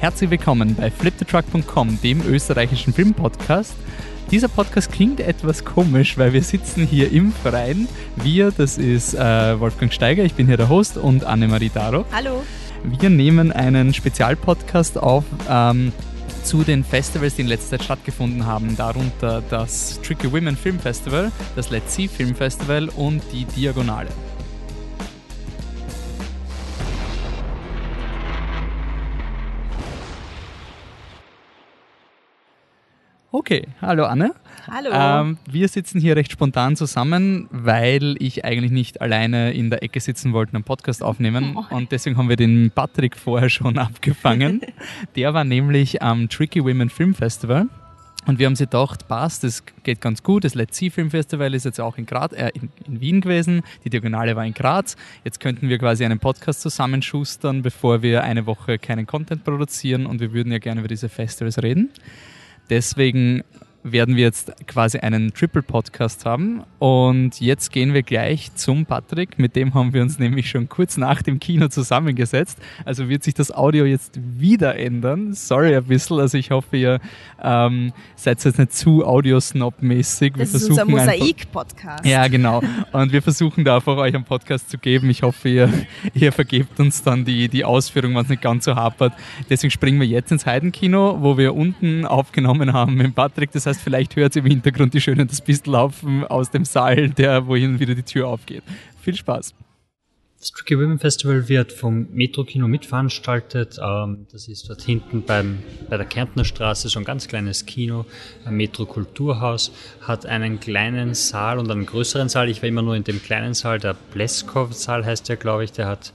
Herzlich willkommen bei fliptetruck.com, dem österreichischen Filmpodcast. Dieser Podcast klingt etwas komisch, weil wir sitzen hier im Freien. Wir, das ist äh, Wolfgang Steiger, ich bin hier der Host und Annemarie Daro. Hallo. Wir nehmen einen Spezialpodcast auf ähm, zu den Festivals, die in letzter Zeit stattgefunden haben, darunter das Tricky Women Film Festival, das Let's See Film Festival und die Diagonale. Okay, hallo Anne. Hallo. Ähm, wir sitzen hier recht spontan zusammen, weil ich eigentlich nicht alleine in der Ecke sitzen wollte und einen Podcast aufnehmen. Oh. Und deswegen haben wir den Patrick vorher schon abgefangen. Der war nämlich am Tricky Women Film Festival. Und wir haben sie gedacht, passt, das geht ganz gut. Das Let's See Film Festival ist jetzt auch in, Graz, äh, in, in Wien gewesen. Die Diagonale war in Graz. Jetzt könnten wir quasi einen Podcast zusammenschustern, bevor wir eine Woche keinen Content produzieren. Und wir würden ja gerne über diese Festivals reden. Deswegen werden wir jetzt quasi einen Triple-Podcast haben. Und jetzt gehen wir gleich zum Patrick. Mit dem haben wir uns nämlich schon kurz nach dem Kino zusammengesetzt. Also wird sich das Audio jetzt wieder ändern. Sorry ein bisschen. Also ich hoffe, ihr ähm, seid jetzt nicht zu Audiosnob-mäßig. Das ist unser Mosaik-Podcast. Ja, genau. Und wir versuchen da einfach euch einen Podcast zu geben. Ich hoffe, ihr, ihr vergebt uns dann die, die Ausführung, wenn es nicht ganz so hapert. Deswegen springen wir jetzt ins Heidenkino, wo wir unten aufgenommen haben mit Patrick. Das heißt, vielleicht hört ihr im Hintergrund die schönen das Bist laufen aus dem Saal, der wo hin und wieder die Tür aufgeht. Viel Spaß. Das Tricky Women Festival wird vom Metro Kino mitveranstaltet. Ähm, das ist dort hinten beim, bei der Kärntner Straße so ein ganz kleines Kino, ein Metro Kulturhaus, hat einen kleinen Saal und einen größeren Saal. Ich war immer nur in dem kleinen Saal, der Pleskow-Saal heißt der, glaube ich, der hat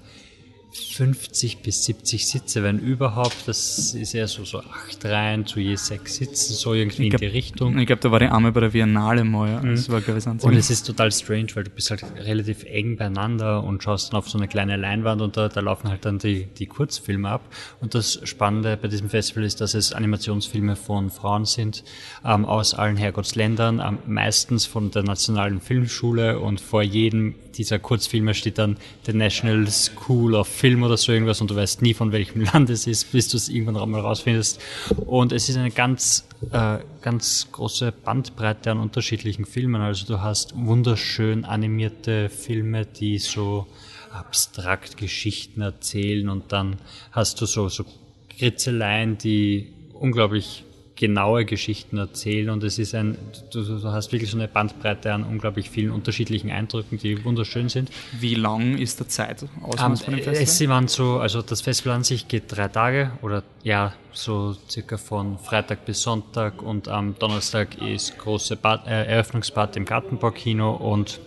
50 bis 70 Sitze, wenn überhaupt. Das ist ja so, so acht Reihen zu je sechs Sitzen, so irgendwie glaub, in die Richtung. Ich glaube, da war die Arme bei der Biennale mal. Ja. Das war, ich, Und es ist total strange, weil du bist halt relativ eng beieinander und schaust dann auf so eine kleine Leinwand und da, da laufen halt dann die, die Kurzfilme ab. Und das Spannende bei diesem Festival ist, dass es Animationsfilme von Frauen sind, ähm, aus allen Herrgottsländern, ähm, meistens von der Nationalen Filmschule und vor jedem dieser Kurzfilme steht dann The National School of Film oder so irgendwas und du weißt nie von welchem Land es ist, bis du es irgendwann mal rausfindest. Und es ist eine ganz, äh, ganz große Bandbreite an unterschiedlichen Filmen. Also du hast wunderschön animierte Filme, die so abstrakt Geschichten erzählen und dann hast du so, so Kritzeleien, die unglaublich genaue Geschichten erzählen und es ist ein, du, du, hast wirklich so eine Bandbreite an unglaublich vielen unterschiedlichen Eindrücken, die wunderschön sind. Wie lang ist der Zeit um, von dem Festival? Es waren so, also das Festival an sich geht drei Tage oder ja, so circa von Freitag bis Sonntag und am Donnerstag ist große Bad, äh, Eröffnungsparty im Gartenbaukino und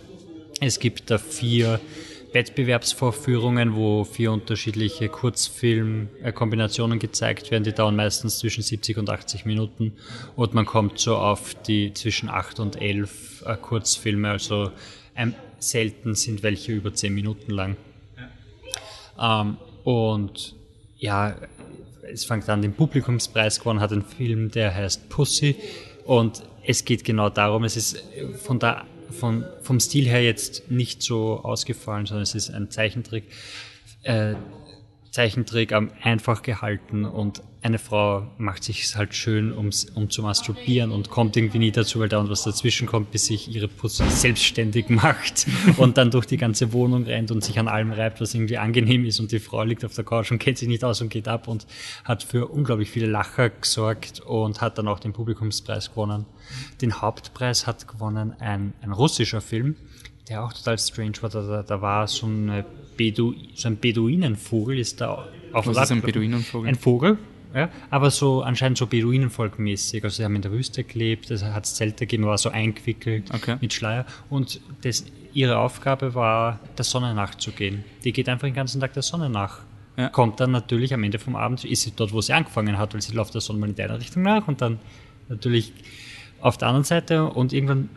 es gibt da vier Wettbewerbsvorführungen, wo vier unterschiedliche Kurzfilmkombinationen gezeigt werden. Die dauern meistens zwischen 70 und 80 Minuten und man kommt so auf die zwischen 8 und 11 äh, Kurzfilme. Also ähm, selten sind welche über 10 Minuten lang. Ähm, und ja, es fängt an, den Publikumspreis gewonnen hat ein Film, der heißt Pussy. Und es geht genau darum, es ist von der von, vom Stil her jetzt nicht so ausgefallen, sondern es ist ein Zeichentrick. Äh, Zeichentrick einfach gehalten und eine Frau macht sich halt schön, ums, um zu masturbieren und kommt irgendwie nie dazu, weil da und was dazwischen kommt, bis sich ihre Pussy selbstständig macht und dann durch die ganze Wohnung rennt und sich an allem reibt, was irgendwie angenehm ist und die Frau liegt auf der Couch und kennt sich nicht aus und geht ab und hat für unglaublich viele Lacher gesorgt und hat dann auch den Publikumspreis gewonnen. Den Hauptpreis hat gewonnen ein, ein russischer Film, der auch total strange war. Da, da war so, eine Bedu, so ein Beduinenvogel, ist da auf Was ist ein Beduinenvogel? Ein Vogel, ja, aber so anscheinend so Beduinenvolkmäßig. Also sie haben in der Wüste gelebt, es hat Zelte gegeben, war so eingewickelt okay. mit Schleier. Und das, ihre Aufgabe war, der Sonne nachzugehen. Die geht einfach den ganzen Tag der Sonne nach. Ja. Kommt dann natürlich am Ende vom Abend, ist sie dort, wo sie angefangen hat, weil sie läuft der Sonne mal in deiner Richtung nach und dann natürlich auf der anderen Seite und irgendwann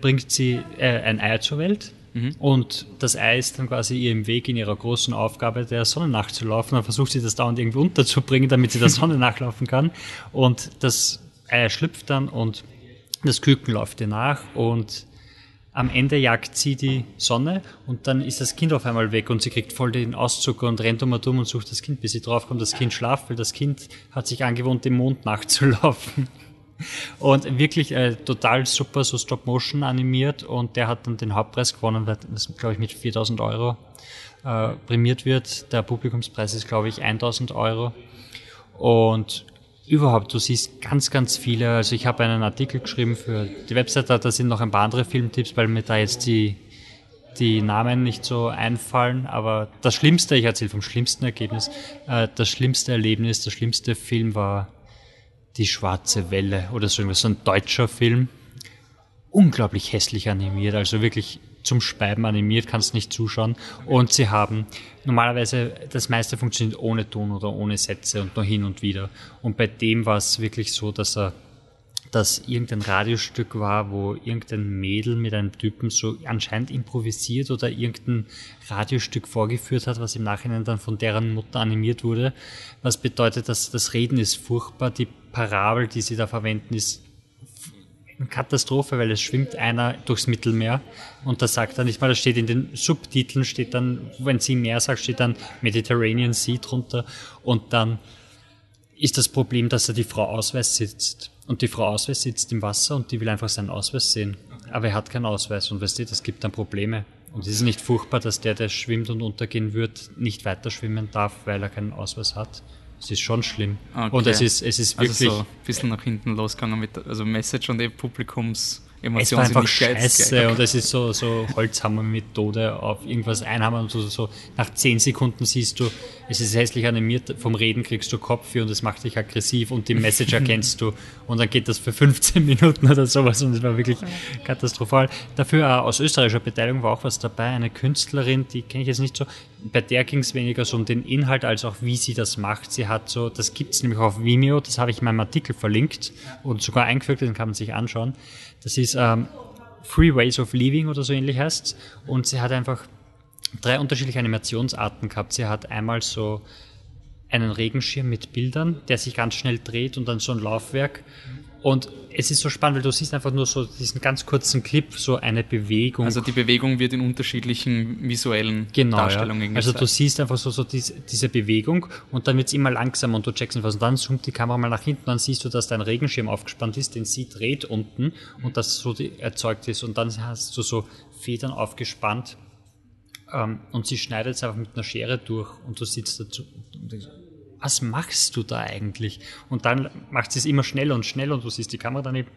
bringt sie äh, ein Ei zur Welt Mhm. Und das Ei ist dann quasi ihr im Weg in ihrer großen Aufgabe, der Sonne nachzulaufen. Dann versucht sie das dauernd irgendwie unterzubringen, damit sie der Sonne nachlaufen kann. Und das Ei schlüpft dann und das Küken läuft ihr nach und am Ende jagt sie die Sonne und dann ist das Kind auf einmal weg und sie kriegt voll den Auszucker und rennt um und um und sucht das Kind, bis sie draufkommt, das Kind schlaft, weil das Kind hat sich angewohnt, dem Mond nachzulaufen. Und wirklich äh, total super, so Stop-Motion animiert und der hat dann den Hauptpreis gewonnen, das, glaube ich, mit 4000 Euro äh, prämiert wird. Der Publikumspreis ist, glaube ich, 1000 Euro. Und überhaupt, du siehst ganz, ganz viele. Also ich habe einen Artikel geschrieben für die Webseite, da sind noch ein paar andere Filmtipps, weil mir da jetzt die, die Namen nicht so einfallen. Aber das Schlimmste, ich erzähle vom schlimmsten Ergebnis, äh, das schlimmste Erlebnis, der schlimmste Film war Die Schwarze Welle oder so irgendwas, so ein deutscher Film. Unglaublich hässlich animiert, also wirklich zum Speiben animiert, kannst nicht zuschauen. Und sie haben normalerweise das meiste funktioniert ohne Ton oder ohne Sätze und nur hin und wieder. Und bei dem war es wirklich so, dass er dass irgendein Radiostück war, wo irgendein Mädel mit einem Typen so anscheinend improvisiert oder irgendein Radiostück vorgeführt hat, was im Nachhinein dann von deren Mutter animiert wurde. Was bedeutet, dass das Reden ist furchtbar, die Parabel, die sie da verwenden, ist Katastrophe, weil es schwimmt einer durchs Mittelmeer und da sagt er nicht mal, das steht in den Subtiteln, steht dann, wenn sie mehr sagt, steht dann Mediterranean Sea drunter und dann ist das Problem, dass er die Frau Ausweis sitzt und die Frau Ausweis sitzt im Wasser und die will einfach seinen Ausweis sehen, aber er hat keinen Ausweis und weißt du, das gibt dann Probleme. Und es ist nicht furchtbar, dass der, der schwimmt und untergehen wird, nicht weiter schwimmen darf, weil er keinen Ausweis hat. Es ist schon schlimm. Okay. Und es ist, es ist wirklich. Also so ein bisschen nach hinten losgegangen mit, also Message und Publikums Emotionen es war einfach scheiße und es ist so, so Holzhammer-Methode auf irgendwas einhammern und so, so nach zehn Sekunden siehst du, es ist hässlich animiert, vom Reden kriegst du Kopfweh und es macht dich aggressiv und die Message erkennst du und dann geht das für 15 Minuten oder sowas und es war wirklich katastrophal. Dafür äh, aus österreichischer Beteiligung war auch was dabei, eine Künstlerin, die kenne ich jetzt nicht so, bei der ging es weniger so um den Inhalt als auch wie sie das macht. Sie hat so, das gibt es nämlich auf Vimeo, das habe ich in meinem Artikel verlinkt und sogar eingefügt, den kann man sich anschauen. Das ist ähm, Three Ways of Living oder so ähnlich heißt Und sie hat einfach drei unterschiedliche Animationsarten gehabt. Sie hat einmal so einen Regenschirm mit Bildern, der sich ganz schnell dreht und dann so ein Laufwerk. Und es ist so spannend, weil du siehst einfach nur so diesen ganz kurzen Clip, so eine Bewegung. Also die Bewegung wird in unterschiedlichen visuellen genau, Darstellungen ja. Also du siehst einfach so, so diese, diese Bewegung und dann wird es immer langsamer und du checkst was. Und dann zoomt die Kamera mal nach hinten, dann siehst du, dass dein Regenschirm aufgespannt ist, den sie dreht unten und das so erzeugt ist. Und dann hast du so Federn aufgespannt ähm, und sie schneidet es einfach mit einer Schere durch und du sitzt dazu und denkst, was machst du da eigentlich? Und dann macht sie es immer schneller und schneller und du siehst die Kamera daneben.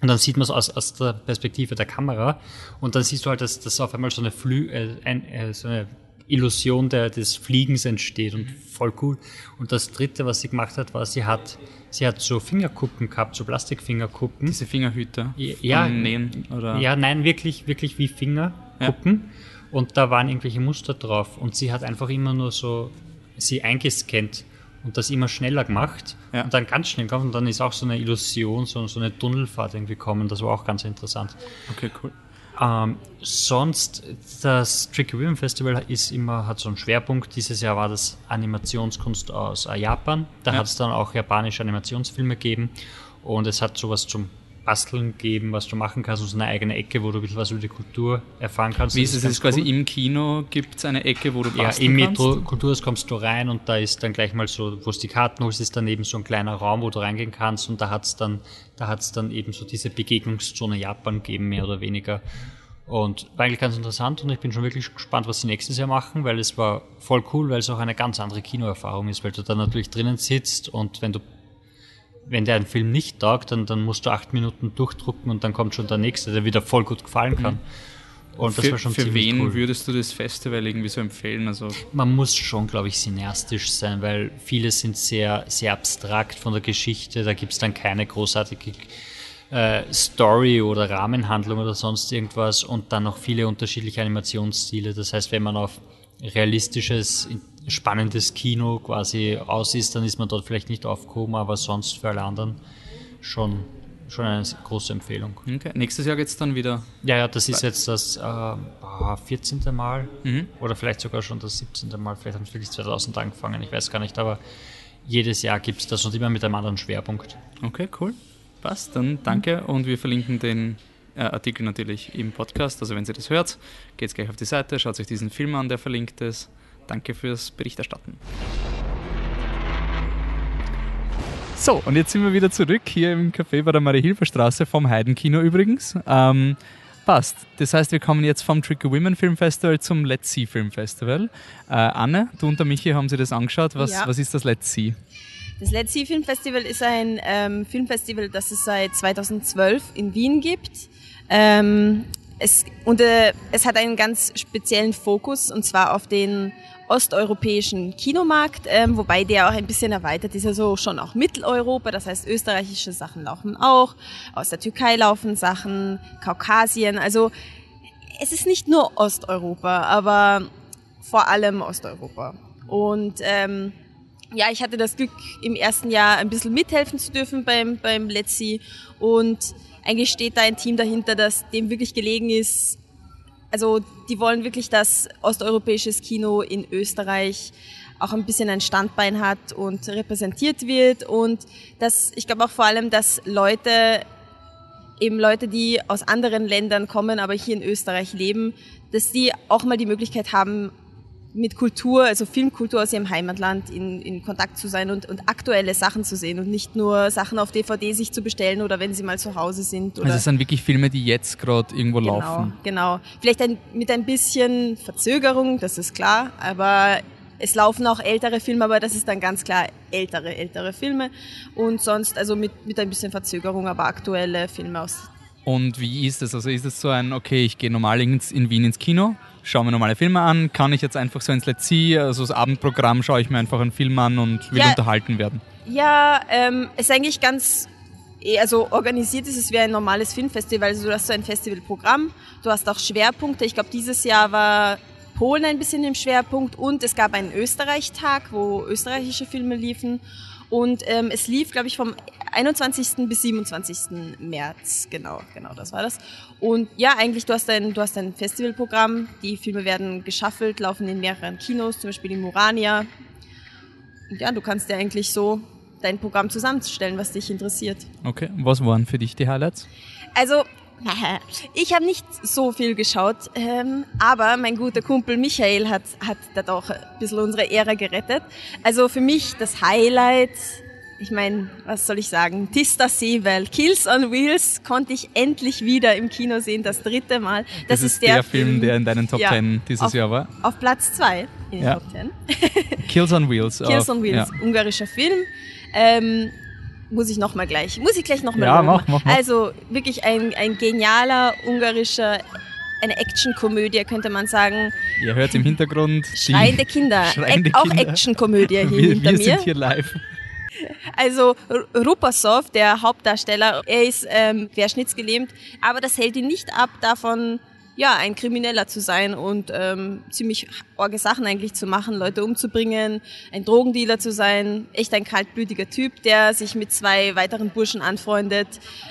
Und dann sieht man es aus, aus der Perspektive der Kamera und dann siehst du halt, dass, dass auf einmal so eine, Flü äh, ein, äh, so eine Illusion der, des Fliegens entsteht und voll cool. Und das dritte, was sie gemacht hat, war, sie hat, sie hat so Fingerkuppen gehabt, so Plastikfingerkuppen. Diese Fingerhüter? Ja, Nähen, oder? ja, nein, wirklich, wirklich wie Fingerkuppen. Ja. Und da waren irgendwelche Muster drauf. Und sie hat einfach immer nur so sie eingescannt und das immer schneller gemacht ja. und dann ganz schnell kommt und dann ist auch so eine Illusion, so, so eine Tunnelfahrt irgendwie gekommen. Das war auch ganz interessant. Okay, cool. Ähm, sonst, das Tricky Women Festival ist immer, hat so einen Schwerpunkt. Dieses Jahr war das Animationskunst aus äh, Japan. Da ja. hat es dann auch japanische Animationsfilme gegeben und es hat sowas zum Basteln geben, was du machen kannst, und so eine eigene Ecke, wo du ein bisschen was über die Kultur erfahren kannst. Wie ist es jetzt quasi im Kino? Gibt es eine Ecke, wo du basteln kannst? Ja, im Metro Kulturs kommst du rein und da ist dann gleich mal so, wo es die Karten holst, ist daneben so ein kleiner Raum, wo du reingehen kannst und da hat es dann, da hat's dann eben so diese Begegnungszone Japan gegeben, mehr oder weniger. Und war eigentlich ganz interessant und ich bin schon wirklich gespannt, was sie nächstes Jahr machen, weil es war voll cool, weil es auch eine ganz andere Kinoerfahrung ist, weil du da natürlich drinnen sitzt und wenn du wenn der einen Film nicht taugt, dann, dann musst du acht Minuten durchdrucken und dann kommt schon der nächste, der wieder voll gut gefallen kann. Mhm. Und für, das war schon Für wen cool. würdest du das Festival irgendwie so empfehlen? Also Man muss schon, glaube ich, cineastisch sein, weil viele sind sehr, sehr abstrakt von der Geschichte. Da gibt es dann keine großartige äh, Story oder Rahmenhandlung oder sonst irgendwas und dann noch viele unterschiedliche Animationsstile. Das heißt, wenn man auf realistisches, spannendes Kino quasi aus ist, dann ist man dort vielleicht nicht aufgehoben, aber sonst für alle anderen schon, schon eine große Empfehlung. Okay. Nächstes Jahr geht es dann wieder? Ja, ja, das ist jetzt das äh, 14. Mal mhm. oder vielleicht sogar schon das 17. Mal. Vielleicht haben es wirklich 2000 angefangen, ich weiß gar nicht, aber jedes Jahr gibt es das und immer mit einem anderen Schwerpunkt. Okay, cool. Passt, dann danke und wir verlinken den äh, Artikel natürlich im Podcast. Also wenn Sie das hört, geht gleich auf die Seite, schaut sich diesen Film an, der verlinkt ist. Danke fürs Berichterstatten. So, und jetzt sind wir wieder zurück hier im Café bei der Marie-Hilfer-Straße vom Heidenkino übrigens. Ähm, passt. Das heißt, wir kommen jetzt vom Tricky Women Film Festival zum Let's See Film Festival. Äh, Anne, du und der Michi haben sich das angeschaut. Was, ja. was ist das Let's See? Das Let's See Film Festival ist ein ähm, Filmfestival, das es seit 2012 in Wien gibt. Ähm, es, und äh, es hat einen ganz speziellen Fokus und zwar auf den osteuropäischen Kinomarkt, ähm, wobei der auch ein bisschen erweitert ist, also schon auch Mitteleuropa, das heißt österreichische Sachen laufen auch, aus der Türkei laufen Sachen, Kaukasien, also es ist nicht nur Osteuropa, aber vor allem Osteuropa. Und ähm, ja, ich hatte das Glück, im ersten Jahr ein bisschen mithelfen zu dürfen beim, beim See und eigentlich steht da ein Team dahinter, das dem wirklich gelegen ist, also die wollen wirklich, dass osteuropäisches Kino in Österreich auch ein bisschen ein Standbein hat und repräsentiert wird. Und dass ich glaube auch vor allem, dass Leute eben Leute, die aus anderen Ländern kommen, aber hier in Österreich leben, dass die auch mal die Möglichkeit haben, mit Kultur, also Filmkultur aus ihrem Heimatland in, in Kontakt zu sein und, und aktuelle Sachen zu sehen und nicht nur Sachen auf DVD sich zu bestellen oder wenn sie mal zu Hause sind. Oder also es sind wirklich Filme, die jetzt gerade irgendwo genau, laufen. Genau, vielleicht ein, mit ein bisschen Verzögerung, das ist klar, aber es laufen auch ältere Filme, aber das ist dann ganz klar ältere, ältere Filme und sonst also mit, mit ein bisschen Verzögerung, aber aktuelle Filme aus. Und wie ist es? Also ist es so ein, okay, ich gehe normal ins, in Wien ins Kino, schaue mir normale Filme an, kann ich jetzt einfach so ins Let's See, also das Abendprogramm, schaue ich mir einfach einen Film an und will ja, unterhalten werden? Ja, ähm, ist eigentlich ganz eh, also organisiert ist es wie ein normales Filmfestival. Also du hast so ein Festivalprogramm, du hast auch Schwerpunkte. Ich glaube, dieses Jahr war Polen ein bisschen im Schwerpunkt und es gab einen Österreich-Tag, wo österreichische Filme liefen. Und ähm, es lief, glaube ich, vom 21. bis 27. März. Genau, genau, das war das. Und ja, eigentlich, du hast ein, du hast ein Festivalprogramm. Die Filme werden geschaffelt, laufen in mehreren Kinos, zum Beispiel in Murania. Und ja, du kannst dir eigentlich so dein Programm zusammenstellen, was dich interessiert. Okay, was waren für dich die Highlights? Also, ich habe nicht so viel geschaut, ähm, aber mein guter Kumpel Michael hat, hat da doch ein bisschen unsere Ehre gerettet. Also für mich das Highlight, ich meine, was soll ich sagen, Tista Seewell, Kills on Wheels konnte ich endlich wieder im Kino sehen, das dritte Mal. Das, das ist, der, der Film, Film, der in deinen Top ja, 10 dieses auf, Jahr war? Auf Platz 2 in den ja. Top 10. Kills on Wheels. Kills on Wheels, ja. ungarischer Film. Ähm, muss ich nochmal gleich, muss ich gleich nochmal Ja, mach, mach, mach. Also wirklich ein, ein genialer ungarischer, eine Actionkomödie, könnte man sagen. Ihr hört im Hintergrund Schreiende Kinder, Schreiende auch Actionkomödie hier wir, hinter wir mir. Wir sind hier live. Also Rupasov, der Hauptdarsteller, er ist ähm, querschnittsgelähmt, aber das hält ihn nicht ab davon, ja, ein Krimineller zu sein und ähm, ziemlich orge Sachen eigentlich zu machen, Leute umzubringen, ein Drogendealer zu sein, echt ein kaltblütiger Typ, der sich mit zwei weiteren Burschen anfreundet,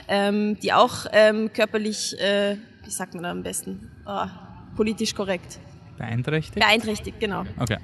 ähm, die auch ähm, körperlich, äh, wie sagt man da am besten, oh, politisch korrekt. Beeinträchtigt? Beeinträchtigt, genau. Okay.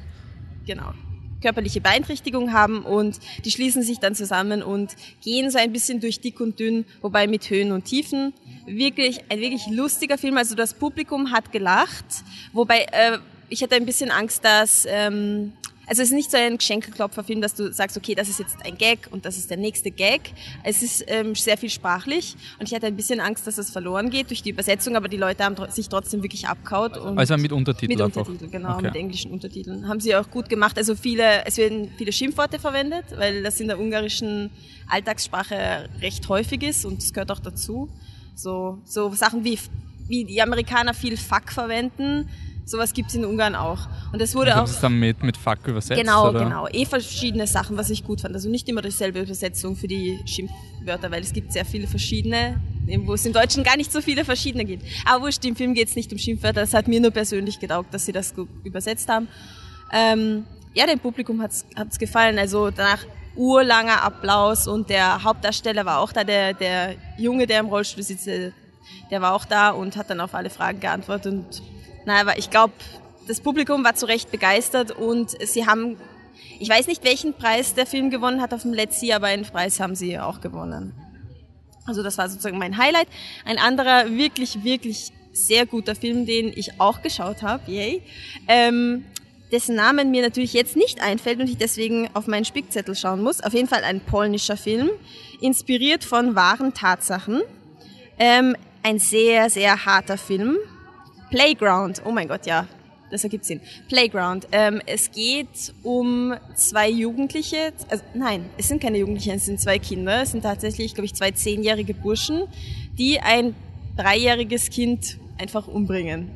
Genau körperliche Beeinträchtigung haben und die schließen sich dann zusammen und gehen so ein bisschen durch dick und dünn, wobei mit Höhen und Tiefen wirklich ein wirklich lustiger Film. Also das Publikum hat gelacht, wobei äh, ich hatte ein bisschen Angst, dass ähm, also es ist nicht so ein Geschenkelklopferfilm, dass du sagst, okay, das ist jetzt ein Gag und das ist der nächste Gag. Es ist ähm, sehr viel sprachlich und ich hatte ein bisschen Angst, dass es verloren geht durch die Übersetzung, aber die Leute haben sich trotzdem wirklich abkaut. Und also mit Untertiteln Mit Untertiteln, genau, okay. mit englischen Untertiteln. Haben sie auch gut gemacht. Also viele, es werden viele Schimpfworte verwendet, weil das in der ungarischen Alltagssprache recht häufig ist und es gehört auch dazu. So, so Sachen wie, wie die Amerikaner viel Fuck verwenden, sowas gibt es in Ungarn auch. Und das wurde also auch. Das dann mit, mit Fuck übersetzt? Genau, oder? genau. Eh verschiedene Sachen, was ich gut fand. Also nicht immer dieselbe Übersetzung für die Schimpfwörter, weil es gibt sehr viele verschiedene, wo es im Deutschen gar nicht so viele verschiedene gibt. Aber wurscht, im Film geht es nicht um Schimpfwörter. Das hat mir nur persönlich getaugt, dass sie das gut übersetzt haben. Ähm, ja, dem Publikum hat es gefallen. Also danach urlanger Applaus und der Hauptdarsteller war auch da, der, der Junge, der im Rollstuhl sitzt, der war auch da und hat dann auf alle Fragen geantwortet und naja, aber ich glaube, das Publikum war zu Recht begeistert und sie haben, ich weiß nicht, welchen Preis der Film gewonnen hat auf dem Let's See, aber einen Preis haben sie auch gewonnen. Also das war sozusagen mein Highlight. Ein anderer wirklich, wirklich sehr guter Film, den ich auch geschaut habe, yay, ähm, dessen Namen mir natürlich jetzt nicht einfällt und ich deswegen auf meinen Spickzettel schauen muss. Auf jeden Fall ein polnischer Film, inspiriert von wahren Tatsachen. Ähm, ein sehr, sehr harter Film. Playground, oh mein Gott, ja, das ergibt Sinn. Playground. Ähm, es geht um zwei Jugendliche, also nein, es sind keine Jugendlichen, es sind zwei Kinder. Es sind tatsächlich, glaube ich, zwei zehnjährige Burschen, die ein dreijähriges Kind einfach umbringen.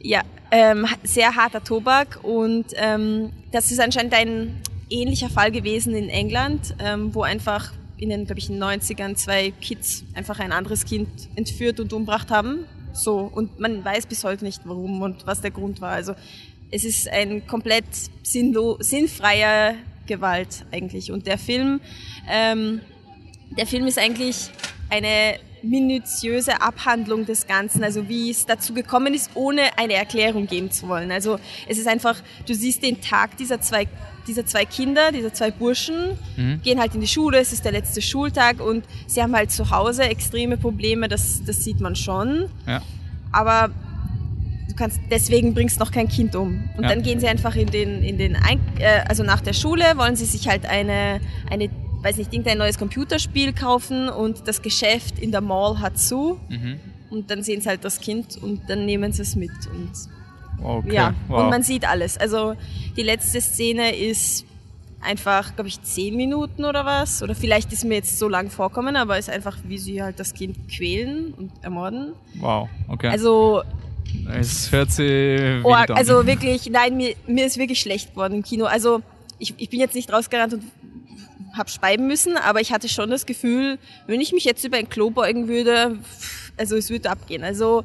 Ja, ähm, sehr harter Tobak und ähm, das ist anscheinend ein ähnlicher Fall gewesen in England, ähm, wo einfach in den, glaube ich, in den 90ern zwei Kids einfach ein anderes Kind entführt und umgebracht haben. So, und man weiß bis heute nicht warum und was der Grund war. Also es ist ein komplett sinnfreier Gewalt eigentlich. Und der Film, ähm, der Film ist eigentlich eine minutiöse Abhandlung des Ganzen, also wie es dazu gekommen ist, ohne eine Erklärung geben zu wollen. Also es ist einfach, du siehst den Tag dieser zwei, dieser zwei Kinder, dieser zwei Burschen, mhm. gehen halt in die Schule, es ist der letzte Schultag und sie haben halt zu Hause extreme Probleme, das, das sieht man schon. Ja. Aber du kannst, deswegen bringst noch kein Kind um. Und ja. dann gehen sie einfach in den, in den, Ein äh, also nach der Schule wollen sie sich halt eine, eine weiß nicht, irgendein neues Computerspiel kaufen und das Geschäft in der Mall hat zu. Mhm. Und dann sehen sie halt das Kind und dann nehmen sie es mit. Und okay. ja, wow. und man sieht alles. Also die letzte Szene ist einfach, glaube ich, zehn Minuten oder was. Oder vielleicht ist mir jetzt so lang vorkommen, aber ist einfach, wie sie halt das Kind quälen und ermorden. Wow, okay. Also es hört sich oh, Also wirklich, nein, mir, mir ist wirklich schlecht geworden im Kino. Also ich, ich bin jetzt nicht rausgerannt und habe speiben müssen, aber ich hatte schon das Gefühl, wenn ich mich jetzt über ein Klo beugen würde, also es würde abgehen. Also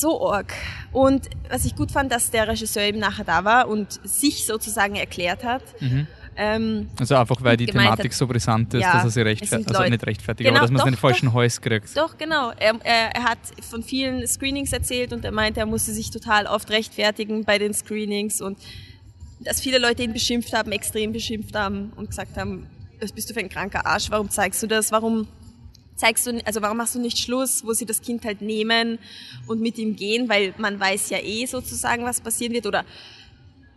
so org. Und was ich gut fand, dass der Regisseur eben nachher da war und sich sozusagen erklärt hat. Mhm. Ähm, also einfach, weil die Thematik hat, so brisant ist, ja, dass er sie rechtfertigt, also nicht rechtfertigt, genau, aber dass man es in den falschen Hals kriegt. Doch, genau. Er, er, er, hat von vielen Screenings erzählt und er meinte, er musste sich total oft rechtfertigen bei den Screenings und dass viele Leute ihn beschimpft haben, extrem beschimpft haben und gesagt haben, was bist du für ein kranker Arsch, warum zeigst du das, warum zeigst du, also warum machst du nicht Schluss, wo sie das Kind halt nehmen und mit ihm gehen, weil man weiß ja eh sozusagen, was passieren wird oder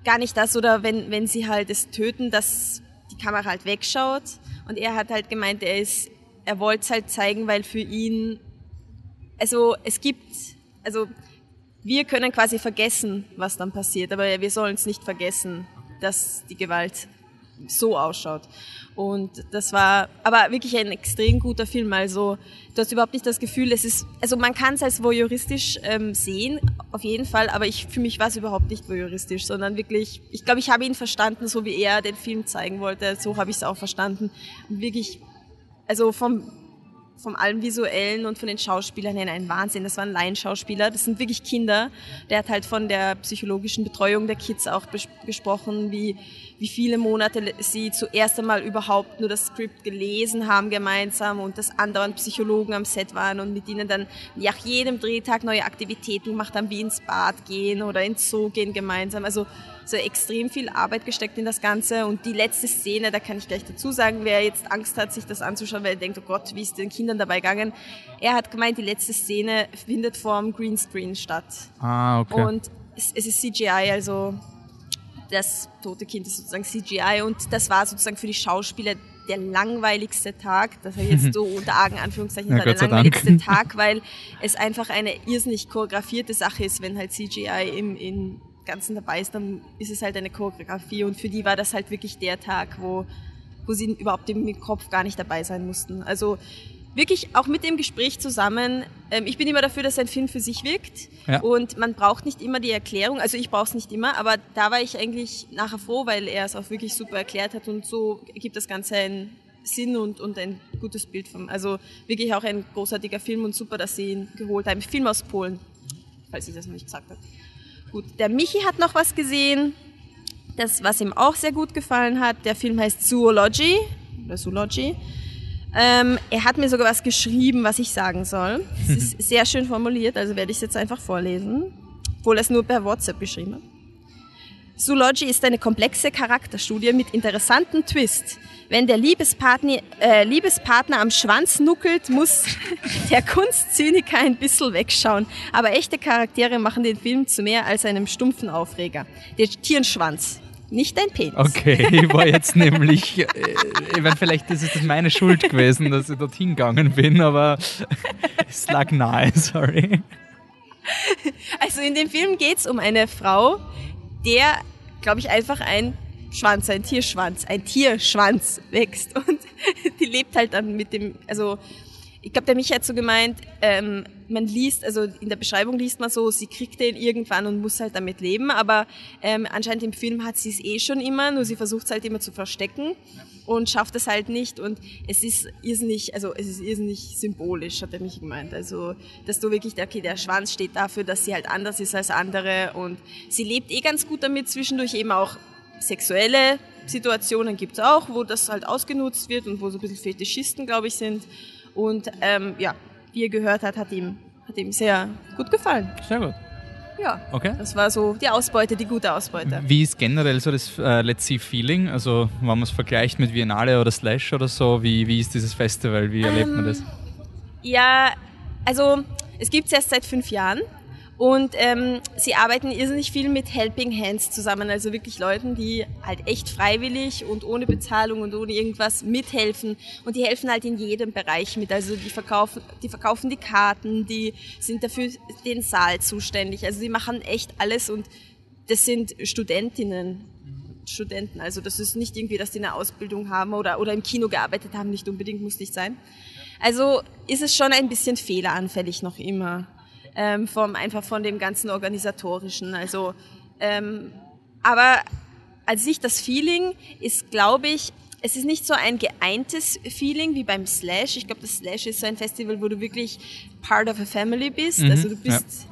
gar nicht das oder wenn, wenn sie halt es töten, dass die Kamera halt wegschaut und er hat halt gemeint, er ist, er wollte es halt zeigen, weil für ihn, also es gibt, also wir können quasi vergessen, was dann passiert, aber wir sollen es nicht vergessen, dass die Gewalt so ausschaut. Und das war aber wirklich ein extrem guter Film. Also du hast überhaupt nicht das Gefühl, es ist, also man kann es als voyeuristisch ähm, sehen, auf jeden Fall, aber ich, für mich war es überhaupt nicht voyeuristisch, sondern wirklich, ich glaube, ich habe ihn verstanden, so wie er den Film zeigen wollte, so habe ich es auch verstanden. wirklich, also vom vom allem Visuellen und von den Schauspielern her ein Wahnsinn. Das waren Laienschauspieler, das sind wirklich Kinder. Der hat halt von der psychologischen Betreuung der Kids auch gesprochen, wie, wie viele Monate sie zuerst einmal überhaupt nur das Skript gelesen haben gemeinsam und dass andauernd Psychologen am Set waren und mit ihnen dann nach jedem Drehtag neue Aktivitäten gemacht haben, wie ins Bad gehen oder ins Zoo gehen gemeinsam. Also so extrem viel Arbeit gesteckt in das Ganze. Und die letzte Szene, da kann ich gleich dazu sagen, wer jetzt Angst hat, sich das anzuschauen, weil er denkt, oh Gott, wie ist den Kindern dabei gegangen? Er hat gemeint, die letzte Szene findet vorm Greenscreen statt. Ah, okay. Und es, es ist CGI, also das tote Kind ist sozusagen CGI und das war sozusagen für die Schauspieler der langweiligste Tag, das heißt jetzt so unter Anführungszeichen ja, der langweiligste Dank. Tag, weil es einfach eine irrsinnig choreografierte Sache ist, wenn halt CGI im, in Ganzen dabei ist, dann ist es halt eine Choreografie und für die war das halt wirklich der Tag, wo, wo sie überhaupt im Kopf gar nicht dabei sein mussten. Also wirklich auch mit dem Gespräch zusammen. Ähm, ich bin immer dafür, dass ein Film für sich wirkt ja. und man braucht nicht immer die Erklärung. Also ich brauche es nicht immer, aber da war ich eigentlich nachher froh, weil er es auch wirklich super erklärt hat und so gibt das Ganze einen Sinn und, und ein gutes Bild von. Also wirklich auch ein großartiger Film und super, dass sie ihn geholt haben. Film aus Polen, falls ich das noch nicht gesagt habe. Gut, der Michi hat noch was gesehen, das, was ihm auch sehr gut gefallen hat. Der Film heißt Zoology, oder Zoology. Ähm, er hat mir sogar was geschrieben, was ich sagen soll. Es ist sehr schön formuliert, also werde ich es jetzt einfach vorlesen, obwohl er es nur per WhatsApp geschrieben hat. Zoology ist eine komplexe Charakterstudie mit interessanten Twist. Wenn der Liebespartner, äh, Liebespartner am Schwanz nuckelt, muss der Kunstzyniker ein bisschen wegschauen. Aber echte Charaktere machen den Film zu mehr als einem stumpfen Aufreger. Der Tierenschwanz. Nicht dein Penis. Okay, ich war jetzt nämlich, äh, ich meine, vielleicht ist es meine Schuld gewesen, dass ich dorthin gegangen bin, aber es lag nahe, sorry. Also in dem Film geht es um eine Frau, der, glaube ich, einfach ein Schwanz, ein Tierschwanz, ein Tierschwanz wächst. Und die lebt halt dann mit dem, also ich glaube, der Micha hat so gemeint, ähm, man liest, also in der Beschreibung liest man so, sie kriegt den irgendwann und muss halt damit leben, aber ähm, anscheinend im Film hat sie es eh schon immer, nur sie versucht es halt immer zu verstecken und schafft es halt nicht. Und es ist irrsinnig, also es ist irrsinnig symbolisch, hat er mich gemeint, also dass du wirklich, okay, der Schwanz steht dafür, dass sie halt anders ist als andere. Und sie lebt eh ganz gut damit, zwischendurch eben auch sexuelle Situationen gibt es auch, wo das halt ausgenutzt wird und wo so ein bisschen Fetischisten, glaube ich, sind. Und ähm, ja, wie ihr gehört habt, hat ihm, hat ihm sehr gut gefallen. Sehr gut. Ja, Okay. das war so die Ausbeute, die gute Ausbeute. Wie ist generell so das äh, Let's See Feeling? Also, wenn man es vergleicht mit Biennale oder Slash oder so, wie, wie ist dieses Festival? Wie erlebt man das? Ja, also es gibt es erst seit fünf Jahren und ähm, sie arbeiten irrsinnig viel mit Helping Hands zusammen, also wirklich Leuten, die halt echt freiwillig und ohne Bezahlung und ohne irgendwas mithelfen. Und die helfen halt in jedem Bereich mit, also die verkaufen, die verkaufen die Karten, die sind dafür den Saal zuständig, also die machen echt alles und das sind Studentinnen, Studenten, also das ist nicht irgendwie, dass die eine Ausbildung haben oder, oder im Kino gearbeitet haben, nicht unbedingt, muss nicht sein. Also ist es schon ein bisschen fehleranfällig noch immer, ähm, vom, einfach von dem ganzen Organisatorischen. Also, ähm, aber als sich das Feeling ist, glaube ich, es ist nicht so ein geeintes Feeling wie beim Slash. Ich glaube, das Slash ist so ein Festival, wo du wirklich part of a family bist. Mhm, also du bist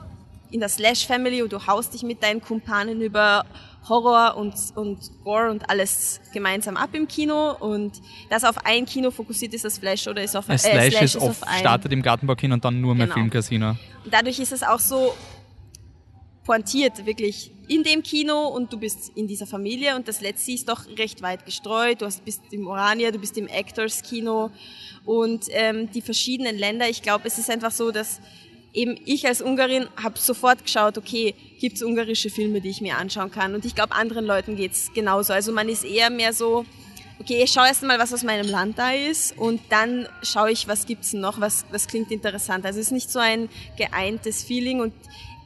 in der Slash Family und du haust dich mit deinen Kumpanen über Horror und, und Gore und alles gemeinsam ab im Kino und das auf ein Kino fokussiert ist das Flash oder ist auf Äh, Slash, ist oft, auf ein. startet im Gartenbaukino und dann nur mehr Genau. Filmcasino. Und dadurch ist es auch so pointiert, wirklich in dem Kino und du bist in dieser Familie und das letzte ist doch recht weit gestreut. Du hast, bist im Orania, du bist im Actors Kino und ähm, die verschiedenen Länder. Ich glaube, es ist einfach so, dass eben ich als Ungarin habe sofort geschaut, okay, gibt's ungarische Filme, die ich mir anschauen kann. Und ich glaube, anderen Leuten geht's genauso. Also man ist eher mehr so, okay, ich schaue erst mal, was aus meinem Land da ist und dann schaue ich, was gibt's noch, was, was klingt interessant. Also es ist nicht so ein geeintes Feeling und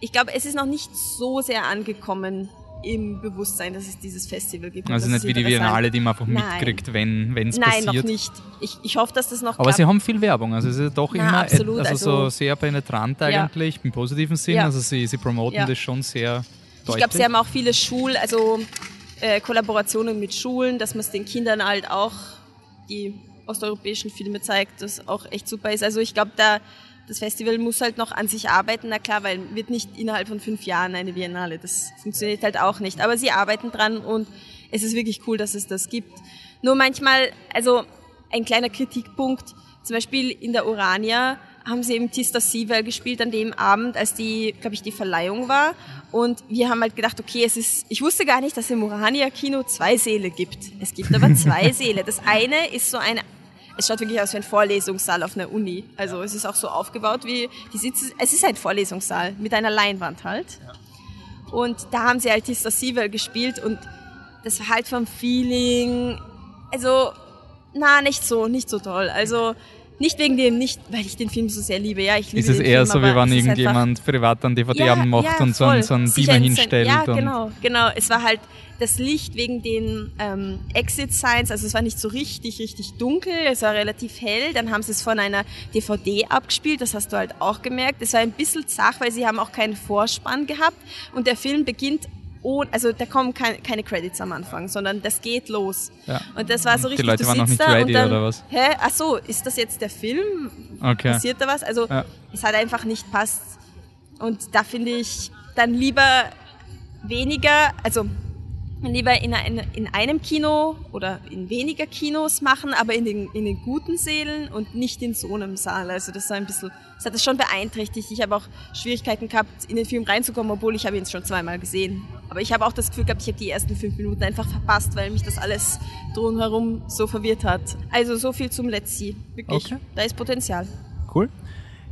ich glaube, es ist noch nicht so sehr angekommen im Bewusstsein, dass es dieses Festival gibt. Also nicht wie die. Biennale, die man einfach Nein. mitkriegt, wenn es Nein, passiert. noch nicht. Ich, ich hoffe, dass das noch Aber klappt. sie haben viel Werbung, also es ist doch Na, immer absolut, also, also- so sehr penetrant Ja. eigentlich, im positiven Sinn. Ja. Also sie, sie promoten Ja. das schon sehr Ich deutlich. glaube, sie haben auch viele Schul, also äh, Kollaborationen mit Schulen, dass man es den Kindern halt auch die osteuropäischen Filme zeigt, das auch echt super ist. Also ich glaube, da das Festival muss halt noch an sich arbeiten, na klar, weil wird nicht innerhalb von fünf Jahren eine Biennale. Das funktioniert halt auch nicht. Aber sie arbeiten dran und es ist wirklich cool, dass es das gibt. Nur manchmal, also ein kleiner Kritikpunkt, zum Beispiel in der Urania haben sie eben Tista Sievel gespielt an dem Abend, als die, glaube ich, die Verleihung war. Und wir haben halt gedacht, okay, es ist, ich wusste gar nicht, dass es im Urania Kino zwei Säle gibt. Es gibt aber zwei Säle. Das eine ist so eine, es schaut wirklich aus wie ein Vorlesungssaal auf einer Uni. Also es ist auch so aufgebaut wie, die Sitze, es ist ein Vorlesungssaal mit einer Leinwand halt. Und da haben sie halt Tista Sievel gespielt und das war halt vom Feeling, also, na, nicht so, nicht so toll. Also, nicht wegen dem, nicht, weil ich den Film so sehr liebe. Ja, ich liebe ist es eher Film, so, wie wenn irgendjemand privat einen DVD-Abend macht und so einen, so einen Beamer hinstellt. Ja, genau, genau. Es war halt das Licht wegen den ähm, Exit Signs, also es war nicht so richtig, richtig dunkel, es war relativ hell. Dann haben sie es von einer DVD abgespielt, das hast du halt auch gemerkt. Es war ein bisschen zach, weil sie haben auch keinen Vorspann gehabt und der Film beginnt ohne, also da kommen kein, keine Credits am Anfang, sondern das geht los. Ja. Und das war so Die richtig, Leute du waren noch nicht da ready, und dann, oder was? Hä? Ach so, ist das jetzt der Film? Okay. Passiert da was? Also Ja. es hat einfach nicht passt. Und da finde ich dann lieber weniger, also lieber in, ein, in einem Kino oder in weniger Kinos machen, aber in den, in den guten Sälen und nicht in so einem Saal. Also das war ein bisschen, das hat es schon beeinträchtigt. Ich habe auch Schwierigkeiten gehabt, in den Film reinzukommen, obwohl ich habe ihn schon zweimal gesehen. Aber ich habe auch das Gefühl gehabt, ich habe die ersten fünf Minuten einfach verpasst, weil mich das alles drumherum so verwirrt hat. Also so viel zum Let's See. Wirklich, okay. da ist Potenzial. Cool.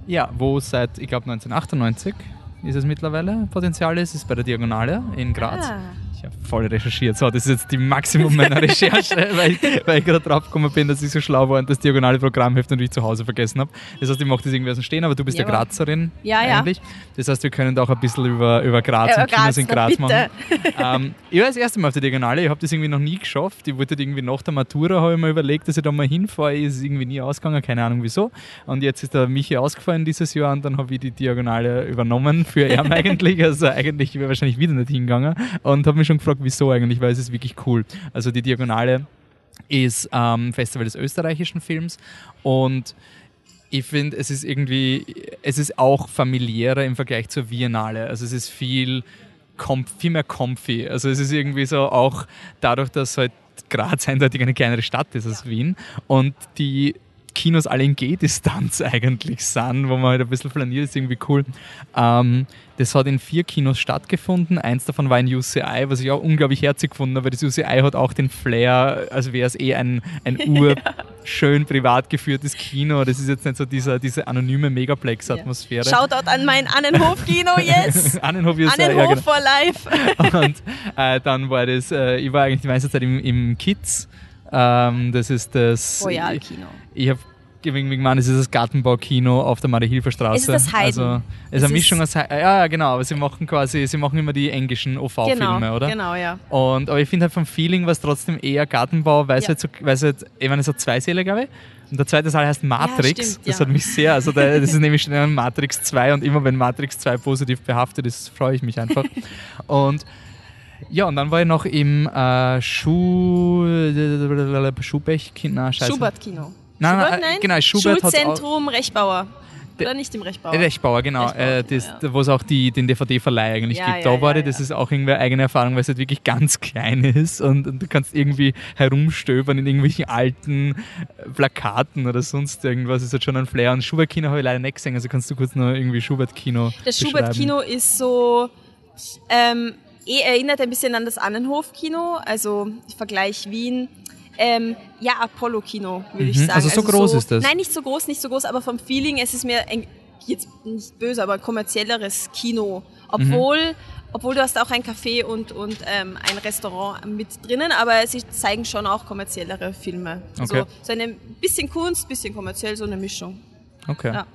Ja, wo seit, ich glaube 1998 ist es mittlerweile Potenzial ist, ist bei der Diagonale in Graz. Ah. Ich habe voll recherchiert. So, das ist jetzt die Maximum meiner Recherche, weil, ich, weil ich gerade drauf gekommen bin, dass ich so schlau war und das diagonale Programmheft natürlich zu Hause vergessen habe. Das heißt, ich mache das irgendwie aus dem Stehen, aber du bist ja, ja Grazerin ja, eigentlich. Ja. Das heißt, wir können da auch ein bisschen über, über Graz ja, und Kinos in Graz machen. ähm, ich war das erste Mal auf der Diagonale, ich habe das irgendwie noch nie geschafft. Ich wollte irgendwie nach der Matura, habe ich mir überlegt, dass ich da mal hinfahre. Ist irgendwie nie ausgegangen, keine Ahnung wieso. Und jetzt ist der Michi ausgefallen dieses Jahr und dann habe ich die Diagonale übernommen für ihn eigentlich. Also eigentlich wäre wahrscheinlich wieder nicht hingegangen und habe mich schon gefragt, wieso eigentlich, weil es ist wirklich cool. Also die Diagonale ist ähm, Festival des österreichischen Films und ich finde, es ist irgendwie, es ist auch familiärer im Vergleich zur Biennale. Also es ist viel, viel mehr comfy. Also es ist irgendwie so auch dadurch, dass halt Graz eindeutig eine kleinere Stadt ist als Wien und die Kinos alle in Gehdistanz eigentlich sind, wo man halt ein bisschen flaniert, ist irgendwie cool. Ähm, das hat in vier Kinos stattgefunden. Eins davon war in UCI, was ich auch unglaublich herzig gefunden habe, weil das UCI hat auch den Flair, als wäre es eh ein, ein urschön privat geführtes Kino. Das ist jetzt nicht so dieser, diese anonyme Megaplex-Atmosphäre. Ja. Shoutout an mein Annenhof-Kino, yes! Annenhof, UCI, Annenhof ja, genau. for life! Und äh, dann war das, äh, ich war eigentlich die meiste Zeit im, im Kids ähm, das ist das. Royal-Kino. Ich, ich habe wegen Mann, es ist das Gartenbaukino auf der Marie-Hilfer-Straße. Es ist das Heiden. Also, es ist eine Mischung aus Heiden. Ja, genau, aber sie machen quasi, sie machen immer die englischen OV-Filme, genau, oder? Genau, ja. Und, aber ich finde halt vom Feeling war es trotzdem eher Gartenbau, weil es halt so, weil es halt, ich meine, es hat zwei Säle, glaube ich. Und der zweite Saal heißt Matrix. Ja, stimmt, das ja. hat mich sehr, also der, das ist nämlich schon Matrix 2 und immer wenn Matrix 2 positiv behaftet ist, freue ich mich einfach. und ja, und dann war ich noch im äh, Schuh, Schuhbech-Kino. Schubert-Kino. Nein, Schubert, nein, genau, Schubert Schulzentrum Rechbauer. Oder nicht im Rechbauer? Rechbauer, genau. Äh, ja. Wo es auch die, den DVD-Verleih eigentlich ja, gibt. Ja, da war ja, das ist auch irgendwie eine eigene Erfahrung, weil es halt wirklich ganz klein ist und, und, du kannst irgendwie herumstöbern in irgendwelchen alten äh, Plakaten oder sonst irgendwas. Das ist halt schon ein Flair. Und Schubert-Kino habe ich leider nicht gesehen, also kannst du kurz noch irgendwie Schubert-Kino Das Schubert-Kino ist so... Ähm, eh erinnert ein bisschen an das Annenhof-Kino, also Vergleich Wien. Ähm, ja, Apollo-Kino, würde mhm. ich sagen. Also so also groß so, ist das? Nein, nicht so groß, nicht so groß, aber vom Feeling, es ist mir ein, jetzt nicht böse, aber ein kommerzielleres Kino. Obwohl, mhm. obwohl du hast auch ein Café und, und ähm, ein Restaurant mit drinnen, aber sie zeigen schon auch kommerziellere Filme. Okay. Also so ein bisschen Kunst, bisschen kommerziell, so eine Mischung. Okay. Ja.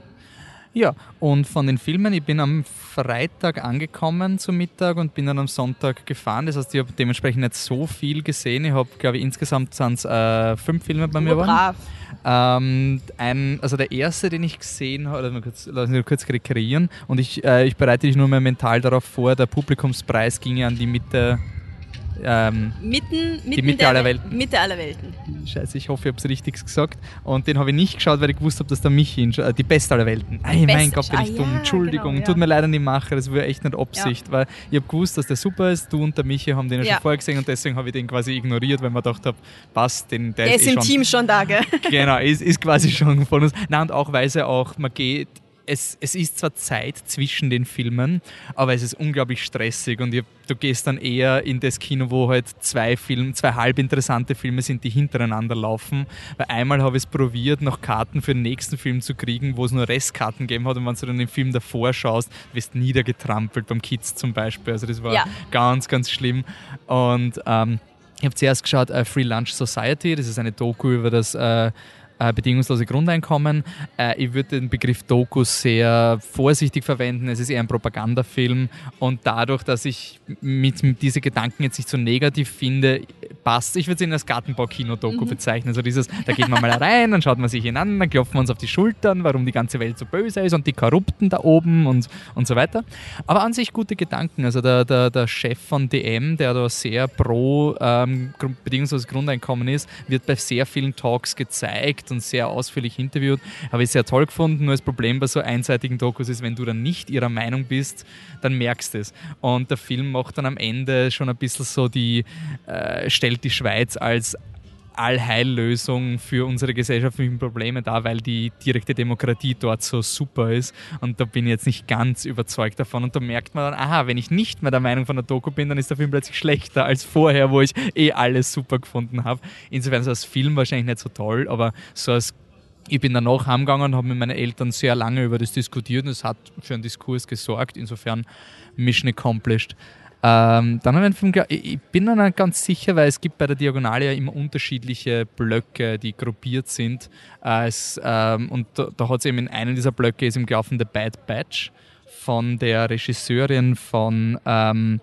Ja, und von den Filmen, ich bin am Freitag angekommen zum Mittag und bin dann am Sonntag gefahren. Das heißt, ich habe dementsprechend nicht so viel gesehen. Ich habe, glaube ich, insgesamt sind es äh, fünf Filme bei mir waren. Ähm, ein, also der erste, den ich gesehen habe, lass mich kurz, lass mich kurz rekreieren und ich, äh, ich bereite dich nur mehr mental darauf vor, der Publikumspreis ging an die Mitte ähm, mitten, mitten die Mitte aller Welten. Mitte aller Welten. Scheiße, ich hoffe, ich habe es richtig gesagt. Und den habe ich nicht geschaut, weil ich gewusst habe, dass der Michi, äh, die Beste aller Welten. Ay, mein Gott, bin ich ah, dumm. Ja, Entschuldigung, genau, tut mir leider nicht machen, das war echt nicht Absicht, ja. weil ich habe gewusst, dass der super ist. Du und der Michi haben den ja, schon vorher gesehen und deswegen habe ich den quasi ignoriert, weil man gedacht habe, passt, den, der, der ist, ist eh im schon, Team schon da, gell? Genau, ist, ist quasi schon von uns. Nein, und auch, weil es auch, man geht es, es ist zwar Zeit zwischen den Filmen, aber es ist unglaublich stressig und ihr, du gehst dann eher in das Kino, wo halt zwei Filme, zwei halb interessante Filme sind, die hintereinander laufen. Weil einmal habe ich es probiert, noch Karten für den nächsten Film zu kriegen, wo es nur Restkarten gegeben hat und wenn du dann den Film davor schaust, wirst niedergetrampelt beim Kids zum Beispiel. Also das war ja. ganz, ganz schlimm. Und ähm, ich habe zuerst geschaut uh, Free Lunch Society, das ist eine Doku über das uh, äh, bedingungslose Grundeinkommen. Äh, ich würde den Begriff Doku sehr vorsichtig verwenden. Es ist eher ein Propagandafilm und dadurch, dass ich mit, mit diese Gedanken jetzt nicht so negativ finde, passt. Ich würde es in das Gartenbau-Kino-Doku mhm. bezeichnen. Also dieses, da geht man mal rein, dann schaut man sich hin an, dann klopfen wir uns auf die Schultern, warum die ganze Welt so böse ist und die Korrupten da oben und, und so weiter. Aber an sich gute Gedanken. Also der, der, der Chef von DM, der da sehr pro ähm, bedingungsloses Grundeinkommen ist, wird bei sehr vielen Talks gezeigt und sehr ausführlich interviewt. Habe ich sehr toll gefunden. Nur das Problem bei so einseitigen Dokus ist, wenn du dann nicht ihrer Meinung bist, dann merkst du es. Und der Film macht dann am Ende schon ein bisschen so die, äh, stellt die Schweiz als Allheillösung für unsere gesellschaftlichen Probleme dar, weil die direkte Demokratie dort so super ist. Und da bin ich jetzt nicht ganz überzeugt davon. Und da merkt man dann, aha, wenn ich nicht mehr der Meinung von der Doku bin, dann ist der Film plötzlich schlechter als vorher, wo ich eh alles super gefunden habe. Insofern ist das Film wahrscheinlich nicht so toll, aber so als ich bin danach heimgegangen und habe mit meinen Eltern sehr lange über das diskutiert und es hat für einen Diskurs gesorgt. Insofern Mission accomplished. Ähm, dann haben wir einen Film, ich bin dann nicht ganz sicher, weil es gibt bei der Diagonale ja immer unterschiedliche Blöcke, die gruppiert sind. Äh, es, ähm, und da, da hat es eben in einem dieser Blöcke ist im gelaufen The Bad Batch von der Regisseurin von ähm,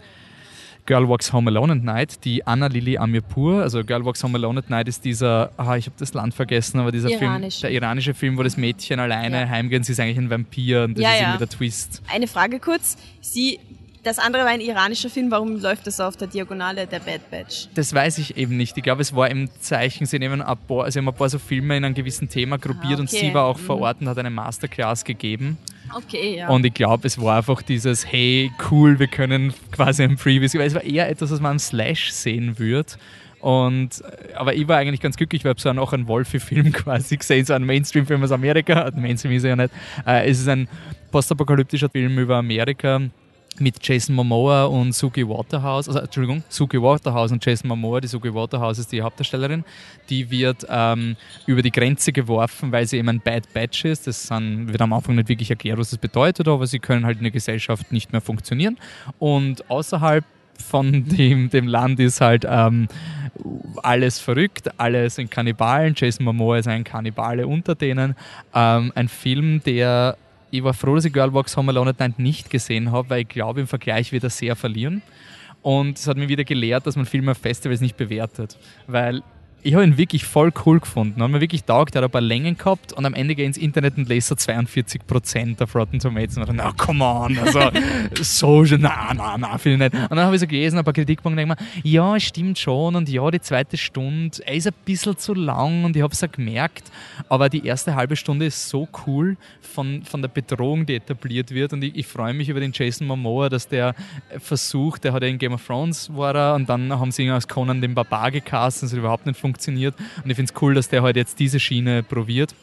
Girl Walks Home Alone at Night, die Anna Lili Amirpur. Also Girl Walks Home Alone at Night ist dieser, ah, ich habe das Land vergessen, aber dieser Iranische. Film, der iranische Film, wo das Mädchen alleine ja. heimgeht, sie ist eigentlich ein Vampir und das ja, ist irgendwie der Twist. Eine Frage kurz. Sie das andere war ein iranischer Film. Warum läuft das auf der Diagonale der Bad Batch? Das weiß ich eben nicht. Ich glaube, es war im Zeichen, sie nehmen ein paar, also haben ein paar so Filme in einem gewissen Thema gruppiert ah, okay. und sie war auch mhm. vor Ort und hat eine Masterclass gegeben. Okay, ja. Und ich glaube, es war einfach dieses, hey, cool, wir können quasi ein Previous, weil es war eher etwas, was man am Slash sehen würde. Und, aber ich war eigentlich ganz glücklich, weil ich so auch einen Wolfi-Film quasi gesehen, so einen Mainstream-Film aus Amerika. Mainstream ist er ja nicht. Äh, es ist ein postapokalyptischer Film über Amerika mit Jason Momoa und Suki Waterhouse, also Entschuldigung, Suki Waterhouse und Jason Momoa, die Suki Waterhouse ist die Hauptdarstellerin, die wird ähm, über die Grenze geworfen, weil sie eben ein Bad Batch ist. Das sind, wird am Anfang nicht wirklich erklärt, was das bedeutet, aber sie können halt in der Gesellschaft nicht mehr funktionieren. Und außerhalb von dem, dem Land ist halt ähm, alles verrückt, alle sind Kannibalen. Jason Momoa ist ein Kannibale unter denen. Ähm, ein Film, der ich war froh, dass ich Girl Walks Home Alone at Night nicht gesehen habe, weil ich glaube, im Vergleich wird er sehr verlieren. Und es hat mir wieder gelehrt, dass man Filme auf Festivals nicht bewertet. Weil ich habe ihn wirklich voll cool gefunden. Hat mir wirklich taugt, er hat ein paar Längen gehabt und am Ende ich ins Internet und lese so 42% auf Rotten Tomatoes und dann, na, come on, also, so, na, na, na, finde ich nicht. Und dann habe ich so gelesen, ein paar Kritikpunkte und denke mir, ja, es stimmt schon und ja, die zweite Stunde, er ist ein bisschen zu lang und ich habe es auch gemerkt, aber die erste halbe Stunde ist so cool von, von der Bedrohung, die etabliert wird und ich, ich freue mich über den Jason Momoa, dass der versucht, der hat ja in Game of Thrones war er und dann haben sie ihn als Conan den Barbar gecastet, das hat überhaupt nicht funktioniert funktioniert. Und ich finde es cool, dass der heute halt jetzt diese Schiene probiert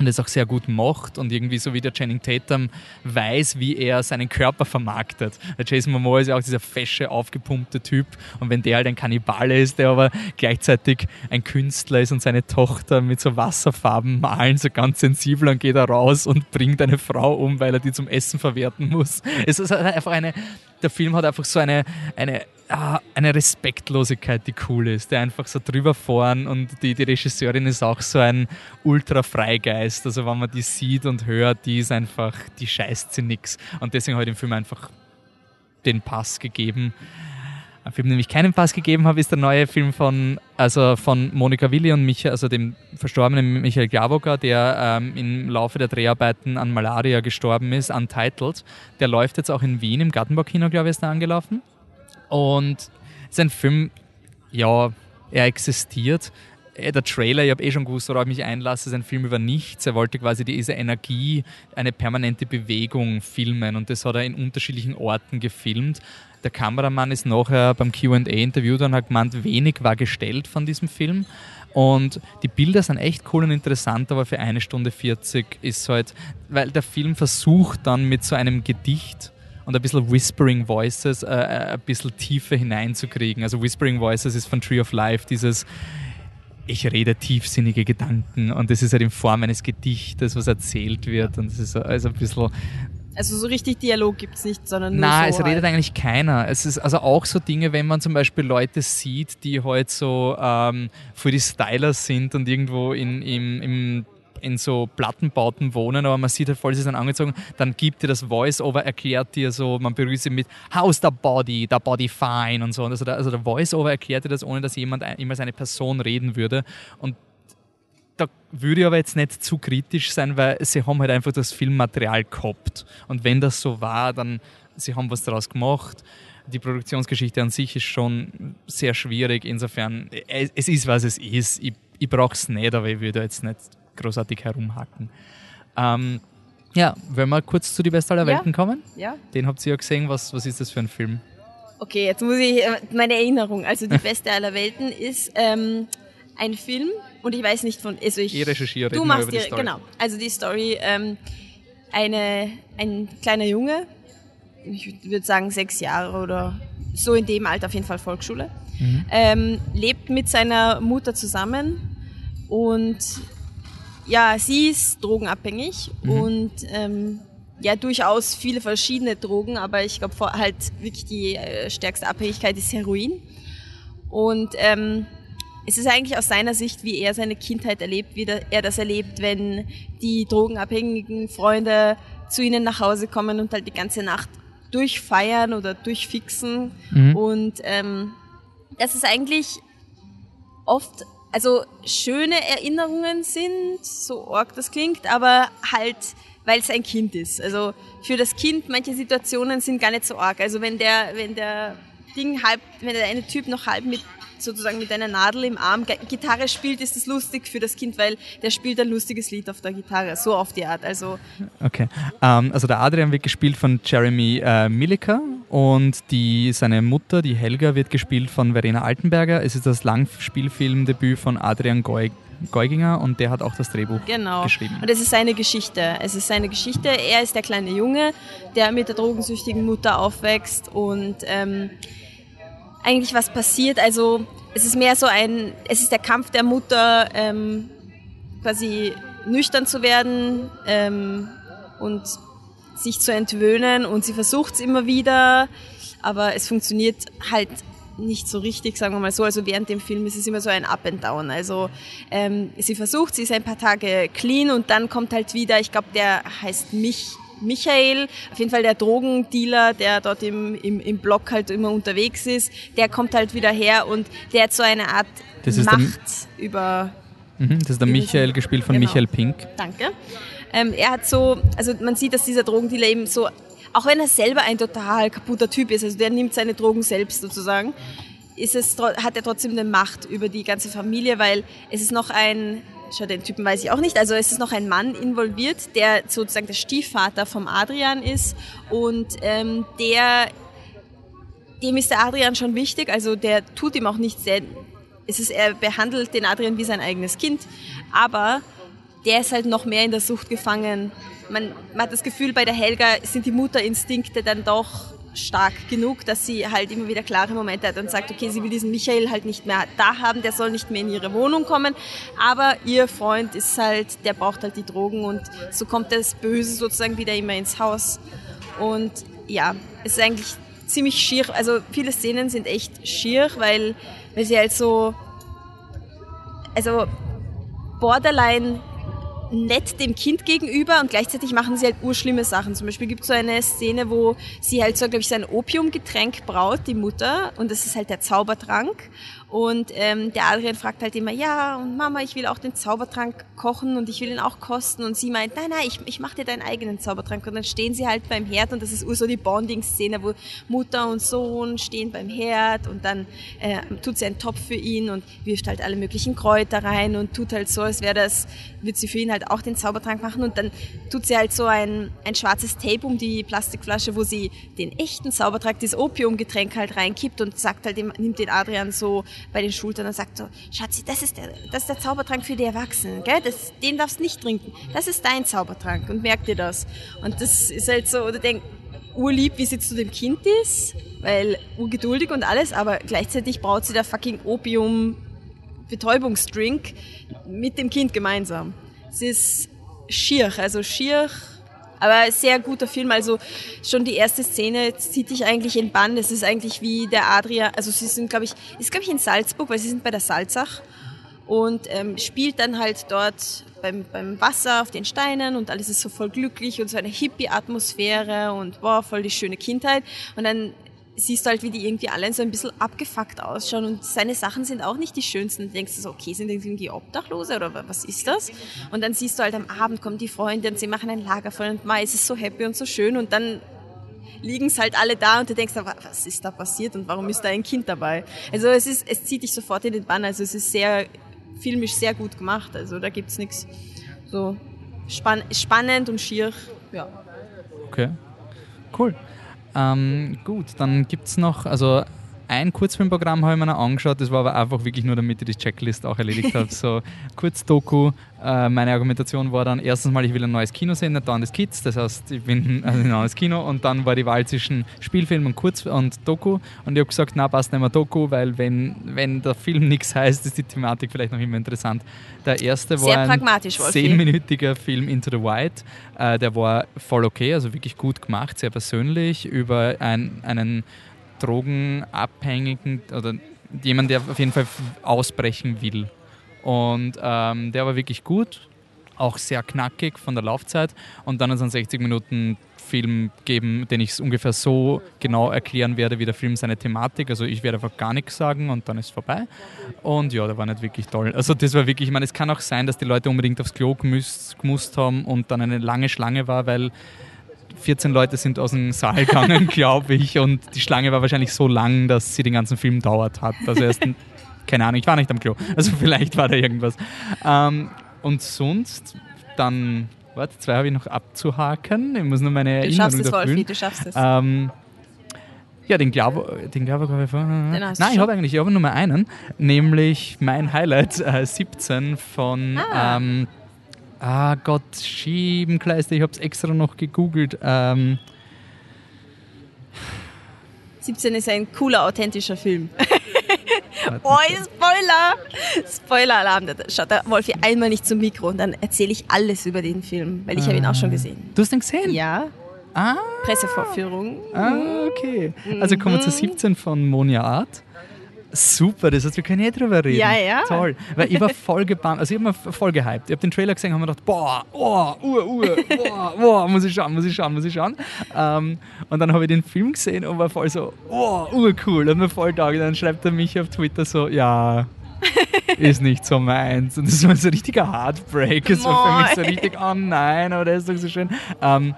und es auch sehr gut macht und irgendwie so wie der Channing Tatum weiß, wie er seinen Körper vermarktet. Der Jason Momoa ist ja auch dieser fesche, aufgepumpte Typ und wenn der halt ein Kannibale ist, der aber gleichzeitig ein Künstler ist und seine Tochter mit so Wasserfarben malen, so ganz sensibel, dann geht er raus und bringt eine Frau um, weil er die zum Essen verwerten muss. Es ist einfach eine, der Film hat einfach so eine, eine ah, eine Respektlosigkeit, die cool ist, der einfach so drüber fahren und die, die Regisseurin ist auch so ein Ultra-Freigeist. Also wenn man die sieht und hört, die ist einfach, die scheißt sie nix. Und deswegen habe ich dem Film einfach den Pass gegeben. Ein Film, dem ich keinen Pass gegeben habe, ist der neue Film von, also von Monika Willi und Michael, also dem verstorbenen Michael Glavoka, der ähm, im Laufe der Dreharbeiten an Malaria gestorben ist, Untitled. Der läuft jetzt auch in Wien im Gartenbaukino, glaube ich, ist er angelaufen. Und es ist ein Film, ja, er existiert. Äh, der Trailer, ich habe eh schon gewusst, worauf ich mich einlasse, ist ein Film über nichts. Er wollte quasi diese Energie, eine permanente Bewegung filmen und das hat er in unterschiedlichen Orten gefilmt. Der Kameramann ist nachher beim QA-Interview und hat gemeint, wenig war gestellt von diesem Film. Und die Bilder sind echt cool und interessant, aber für eine Stunde 40 ist halt, weil der Film versucht dann mit so einem Gedicht und ein bisschen Whispering Voices äh, äh, ein bisschen tiefer hineinzukriegen. Also Whispering Voices ist von Tree of Life dieses ich rede tiefsinnige Gedanken und das ist halt in Form eines Gedichtes, was erzählt wird und es ist also ein bisschen also so richtig Dialog gibt es nicht, sondern nur Nein, so es redet halt. eigentlich keiner. Es ist also auch so Dinge, wenn man zum Beispiel Leute sieht, die halt so ähm, für die Stylers sind und irgendwo in, im, im in so Plattenbauten wohnen, aber man sieht halt voll, sie sind angezogen, dann gibt dir das Voice-Over, erklärt dir so, man berührt sie mit How's the body, the body fine und so. Also, der, also der Voice-Over erklärt dir das, ohne dass jemand immer als eine Person reden würde. Und da würde ich aber jetzt nicht zu kritisch sein, weil sie haben halt einfach das Filmmaterial gehabt. Und wenn das so war, dann sie haben was daraus gemacht. Die Produktionsgeschichte an sich ist schon sehr schwierig. Insofern, es ist, was es ist. Ich, ich brauche es nicht, aber ich würde jetzt nicht großartig herumhacken. Ähm, ja, wollen wir kurz zu Die Beste aller Welten ja. kommen? Ja. Den habt ihr ja gesehen. Was, was ist das für ein Film? Okay, jetzt muss ich äh, meine Erinnerung. Also Die Beste aller Welten ist ähm, ein Film und ich weiß nicht von. Also ich, ich recherchiere. Du machst die, die genau. Also die Story: ähm, eine, ein kleiner Junge, ich würde sagen sechs Jahre oder so in dem Alter, auf jeden Fall Volksschule, mhm. ähm, lebt mit seiner Mutter zusammen und ja, sie ist drogenabhängig mhm. und ähm, ja, durchaus viele verschiedene Drogen, aber ich glaube halt wirklich die äh, stärkste Abhängigkeit ist Heroin. Und ähm, es ist eigentlich aus seiner Sicht, wie er seine Kindheit erlebt, wie er das erlebt, wenn die drogenabhängigen Freunde zu ihnen nach Hause kommen und halt die ganze Nacht durchfeiern oder durchfixen. Mhm. Und ähm, das ist eigentlich oft also schöne Erinnerungen sind, so arg das klingt, aber halt, weil es ein Kind ist. Also für das Kind manche Situationen sind gar nicht so arg. Also wenn der, wenn der Ding halb, wenn der eine Typ noch halb mit sozusagen mit einer Nadel im Arm Gitarre spielt, ist das lustig für das Kind, weil der spielt ein lustiges Lied auf der Gitarre, so auf die Art. Also okay, ähm, also der Adrian wird gespielt von Jeremy äh, Milliker und die, seine Mutter, die Helga, wird gespielt von Verena Altenberger. Es ist das Langspielfilmdebüt von Adrian Goig. Geuginger und der hat auch das Drehbuch genau. geschrieben. Und es ist seine Geschichte. Es ist seine Geschichte. Er ist der kleine Junge, der mit der drogensüchtigen Mutter aufwächst und ähm, eigentlich was passiert. Also es ist mehr so ein, es ist der Kampf der Mutter, ähm, quasi nüchtern zu werden ähm, und sich zu entwöhnen und sie versucht es immer wieder, aber es funktioniert halt nicht so richtig, sagen wir mal so. Also während dem Film ist es immer so ein Up and Down. Also ähm, sie versucht, sie ist ein paar Tage clean und dann kommt halt wieder, ich glaube, der heißt mich Michael, auf jeden Fall der Drogendealer, der dort im, im, im Block halt immer unterwegs ist, der kommt halt wieder her und der hat so eine Art Macht über. Mhm, das ist der Michael, gespielt von genau. Michael Pink. Danke. Ähm, er hat so, also man sieht, dass dieser Drogendealer eben so, auch wenn er selber ein total kaputter Typ ist, also der nimmt seine Drogen selbst sozusagen, ist es, hat er trotzdem eine Macht über die ganze Familie, weil es ist noch ein Schau, den Typen weiß ich auch nicht. Also es ist noch ein Mann involviert, der sozusagen der Stiefvater vom Adrian ist und ähm, der dem ist der Adrian schon wichtig, also der tut ihm auch nicht sehr. Es ist, er behandelt den Adrian wie sein eigenes Kind, aber der ist halt noch mehr in der Sucht gefangen. Man, man hat das Gefühl, bei der Helga sind die Mutterinstinkte dann doch stark genug, dass sie halt immer wieder klare Momente hat und sagt, okay, sie will diesen Michael halt nicht mehr da haben, der soll nicht mehr in ihre Wohnung kommen, aber ihr Freund ist halt, der braucht halt die Drogen und so kommt das Böse sozusagen wieder immer ins Haus. Und ja, es ist eigentlich ziemlich schier, also viele Szenen sind echt schier, weil, weil sie halt so, also borderline nett dem Kind gegenüber und gleichzeitig machen sie halt urschlimme Sachen. Zum Beispiel gibt es so eine Szene, wo sie halt so, glaube ich, so ein Opiumgetränk braut, die Mutter, und das ist halt der Zaubertrank. Und ähm, der Adrian fragt halt immer, ja, und Mama, ich will auch den Zaubertrank kochen und ich will ihn auch kosten. Und sie meint, nein, nein, ich, ich mache dir deinen eigenen Zaubertrank. Und dann stehen sie halt beim Herd und das ist so die Bonding-Szene, wo Mutter und Sohn stehen beim Herd und dann äh, tut sie einen Topf für ihn und wirft halt alle möglichen Kräuter rein und tut halt so, als wäre das, wird sie für ihn halt auch den Zaubertrank machen. Und dann tut sie halt so ein, ein schwarzes Tape um die Plastikflasche, wo sie den echten Zaubertrank, das Opiumgetränk halt reinkippt und sagt halt, nimmt den Adrian so bei den Schultern und sagt so, Schatzi, das ist der, das ist der Zaubertrank für die Erwachsenen, gell? Das, den darfst du nicht trinken. Das ist dein Zaubertrank und merk dir das. Und das ist halt so, oder denk, urlieb, wie sie zu dem Kind ist, weil urgeduldig und alles, aber gleichzeitig braucht sie der fucking Opium Betäubungsdrink mit dem Kind gemeinsam. Es ist schier, also schier aber sehr guter Film. Also schon die erste Szene zieht dich eigentlich in Bann. Es ist eigentlich wie der Adria. Also sie sind, glaube ich, ist glaube ich in Salzburg, weil sie sind bei der Salzach. und ähm, spielt dann halt dort beim, beim Wasser auf den Steinen und alles ist so voll glücklich und so eine Hippie-Atmosphäre und wow, voll die schöne Kindheit. Und dann siehst du halt, wie die irgendwie alle so ein bisschen abgefuckt ausschauen und seine Sachen sind auch nicht die schönsten. Du denkst so, okay, sind die irgendwie Obdachlose oder was ist das? Und dann siehst du halt am Abend kommen die Freunde und sie machen ein Lager voll und Mai, es ist so happy und so schön und dann liegen es halt alle da und du denkst, was ist da passiert und warum ist da ein Kind dabei? Also es ist, es zieht dich sofort in den Bann, also es ist sehr, filmisch sehr gut gemacht, also da gibt's nichts so spann spannend und schier, ja. Okay, cool. Ähm, gut, dann gibt es noch, also ein Kurzfilmprogramm habe ich mir noch angeschaut, das war aber einfach wirklich nur, damit ich die Checklist auch erledigt habe. So kurz Doku. Äh, meine Argumentation war dann erstens mal, ich will ein neues Kino sehen, nicht dauernd das Kids. Das heißt, ich bin also ein neues Kino und dann war die Wahl zwischen Spielfilm und Kurz und Doku. Und ich habe gesagt, na passt nicht mehr Doku, weil wenn, wenn der Film nichts heißt, ist die Thematik vielleicht noch immer interessant. Der erste Sehr war ein zehnminütiger Film Into the White. Äh, der war voll okay, also wirklich gut gemacht, sehr persönlich über ein, einen Drogenabhängigen oder jemand, der auf jeden Fall ausbrechen will. Und ähm, der war wirklich gut, auch sehr knackig von der Laufzeit. Und dann hat es einen 60 Minuten Film geben, den ich ungefähr so genau erklären werde, wie der Film seine Thematik. Also ich werde einfach gar nichts sagen und dann ist vorbei. Und ja, der war nicht wirklich toll. Also das war wirklich, ich meine, es kann auch sein, dass die Leute unbedingt aufs Klo gemusst haben und dann eine lange Schlange war, weil 14 Leute sind aus dem Saal gegangen, glaube ich, und die Schlange war wahrscheinlich so lang, dass sie den ganzen Film dauert hat. Also erst, keine Ahnung, ich war nicht am Klo. Also vielleicht war da irgendwas. Ähm, und sonst dann, warte, zwei habe ich noch abzuhaken. Ich muss nur meine Erinnerung Du schaffst es, Wolfi, du schaffst es. Ähm, ja, den Glaube, den Glaube habe ich vorhin. Nein, ich habe eigentlich, ich habe nur mal einen, nämlich mein Highlight äh, 17 von ah. ähm, Ah Gott, Schiebenkleister, ich habe es extra noch gegoogelt. Ähm 17 ist ein cooler, authentischer Film. oh, Spoiler! Spoiler-Alarm. Schaut der Wolfi einmal nicht zum Mikro und dann erzähle ich alles über den Film, weil ich ah. habe ihn auch schon ah. gesehen. Du hast ihn gesehen? Ja. Ah. Pressevorführung. Ah, okay. Also kommen wir zu 17 mhm. von Monia Art. Super, das heißt, wir können eh drüber reden. Ja, ja. Toll. Weil ich war voll gebannt, also ich habe mir voll gehypt. Ich habe den Trailer gesehen und habe mir gedacht, boah, oh, Uhr, Uhr, boah, boah, muss ich schauen, muss ich schauen, muss ich schauen. Ähm, und dann habe ich den Film gesehen und war voll so, oh, urcool. Und mir voll da. Und dann schreibt er mich auf Twitter so, ja, ist nicht so meins. Und das war so ein richtiger Heartbreak. Es war für mich so richtig, oh nein, aber der ist doch so schön. Ähm,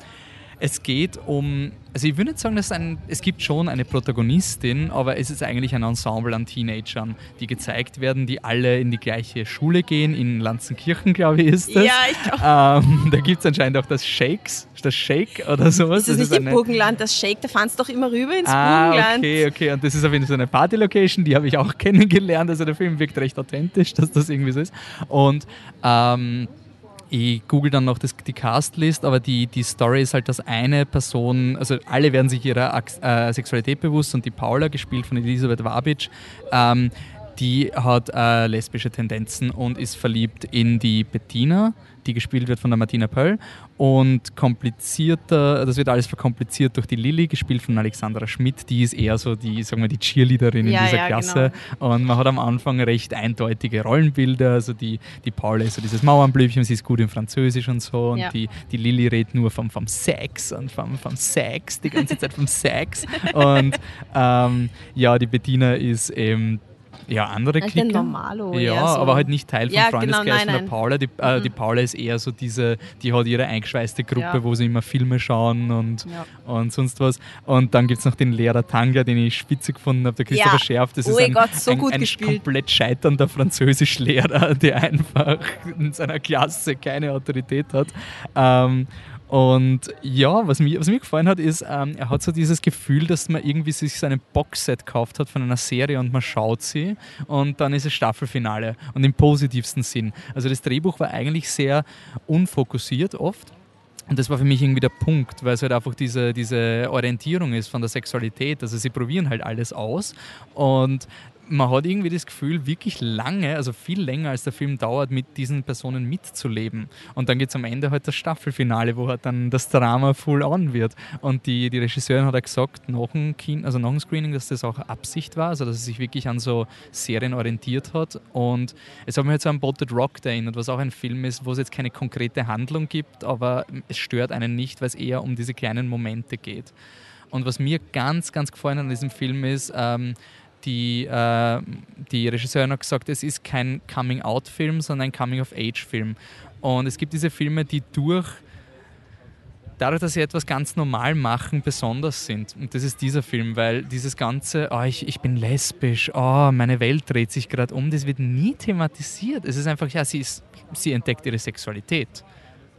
es geht um, also ich würde nicht sagen, dass es ein, es gibt schon eine Protagonistin, aber es ist eigentlich ein Ensemble an Teenagern, die gezeigt werden, die alle in die gleiche Schule gehen, in Lanzenkirchen, glaube ich, ist das. Ja, ich glaube. Ähm, da gibt es anscheinend auch das Shakes, das Shake oder sowas. Ist das, das nicht ist im Burgenland, das Shake? Da fahren doch immer rüber ins ah, Burgenland. okay, okay. Und das ist auf jeden Fall so eine Party-Location, die habe ich auch kennengelernt. Also der Film wirkt recht authentisch, dass das irgendwie so ist. Und ähm, ich google dann noch das, die Castlist, aber die, die Story ist halt, dass eine Person, also alle werden sich ihrer äh, Sexualität bewusst und die Paula, gespielt von Elisabeth Wabic, ähm, die hat äh, lesbische Tendenzen und ist verliebt in die Bettina, die gespielt wird von der Martina Pöll. Und komplizierter, das wird alles verkompliziert durch die Lilly, gespielt von Alexandra Schmidt. Die ist eher so die, sagen wir, die Cheerleaderin ja, in dieser ja, Klasse. Genau. Und man hat am Anfang recht eindeutige Rollenbilder. Also die, die Paula ist so dieses Mauernblümchen, sie ist gut in Französisch und so. Und ja. die, die Lilly redet nur vom, vom Sex und vom, vom Sex, die ganze Zeit vom Sex. Und ähm, ja, die Bettina ist eben ja, andere Clique. Normalo, ja, so. aber halt nicht Teil vom ja, Freundeskreis genau, von der Paula. Die, äh, mhm. die, Paula ist eher so diese, die hat ihre eingeschweißte Gruppe, ja. wo sie immer Filme schauen und, ja. und sonst was. Und dann gibt es noch den Lehrer Tanga, den ich spitze gefunden habe, der Christopher Schärf. Das oh ist ein, Gott, so ein, ein komplett scheiternder Französischlehrer, der einfach in seiner Klasse keine Autorität hat. Ähm, und ja, was mir, was mir gefallen hat, ist, ähm, er hat so dieses Gefühl, dass man irgendwie sich so ein Boxset gekauft hat von einer Serie und man schaut sie und dann ist es Staffelfinale und im positivsten Sinn. Also das Drehbuch war eigentlich sehr unfokussiert oft. Und das war für mich irgendwie der Punkt, weil es halt einfach diese, diese Orientierung ist von der Sexualität. Also sie probieren halt alles aus und man hat irgendwie das Gefühl, wirklich lange, also viel länger als der Film dauert, mit diesen Personen mitzuleben. Und dann geht es am Ende halt das Staffelfinale, wo halt dann das Drama full on wird. Und die, die Regisseurin hat ja gesagt, nach dem, Kino, also nach dem Screening, dass das auch Absicht war, also dass sie sich wirklich an so Serien orientiert hat. Und es hat mich halt so an Botted Rock erinnert, was auch ein Film ist, wo es jetzt keine konkrete Handlung gibt, aber es stört einen nicht, weil es eher um diese kleinen Momente geht. Und was mir ganz, ganz gefallen an diesem Film ist, ähm, die, äh, die Regisseurin hat gesagt, es ist kein Coming-out-Film, sondern ein Coming-of-Age-Film. Und es gibt diese Filme, die durch dadurch, dass sie etwas ganz normal machen, besonders sind. Und das ist dieser Film, weil dieses ganze, oh, ich, ich bin lesbisch, oh, meine Welt dreht sich gerade um, das wird nie thematisiert. Es ist einfach, ja, sie, ist, sie entdeckt ihre Sexualität.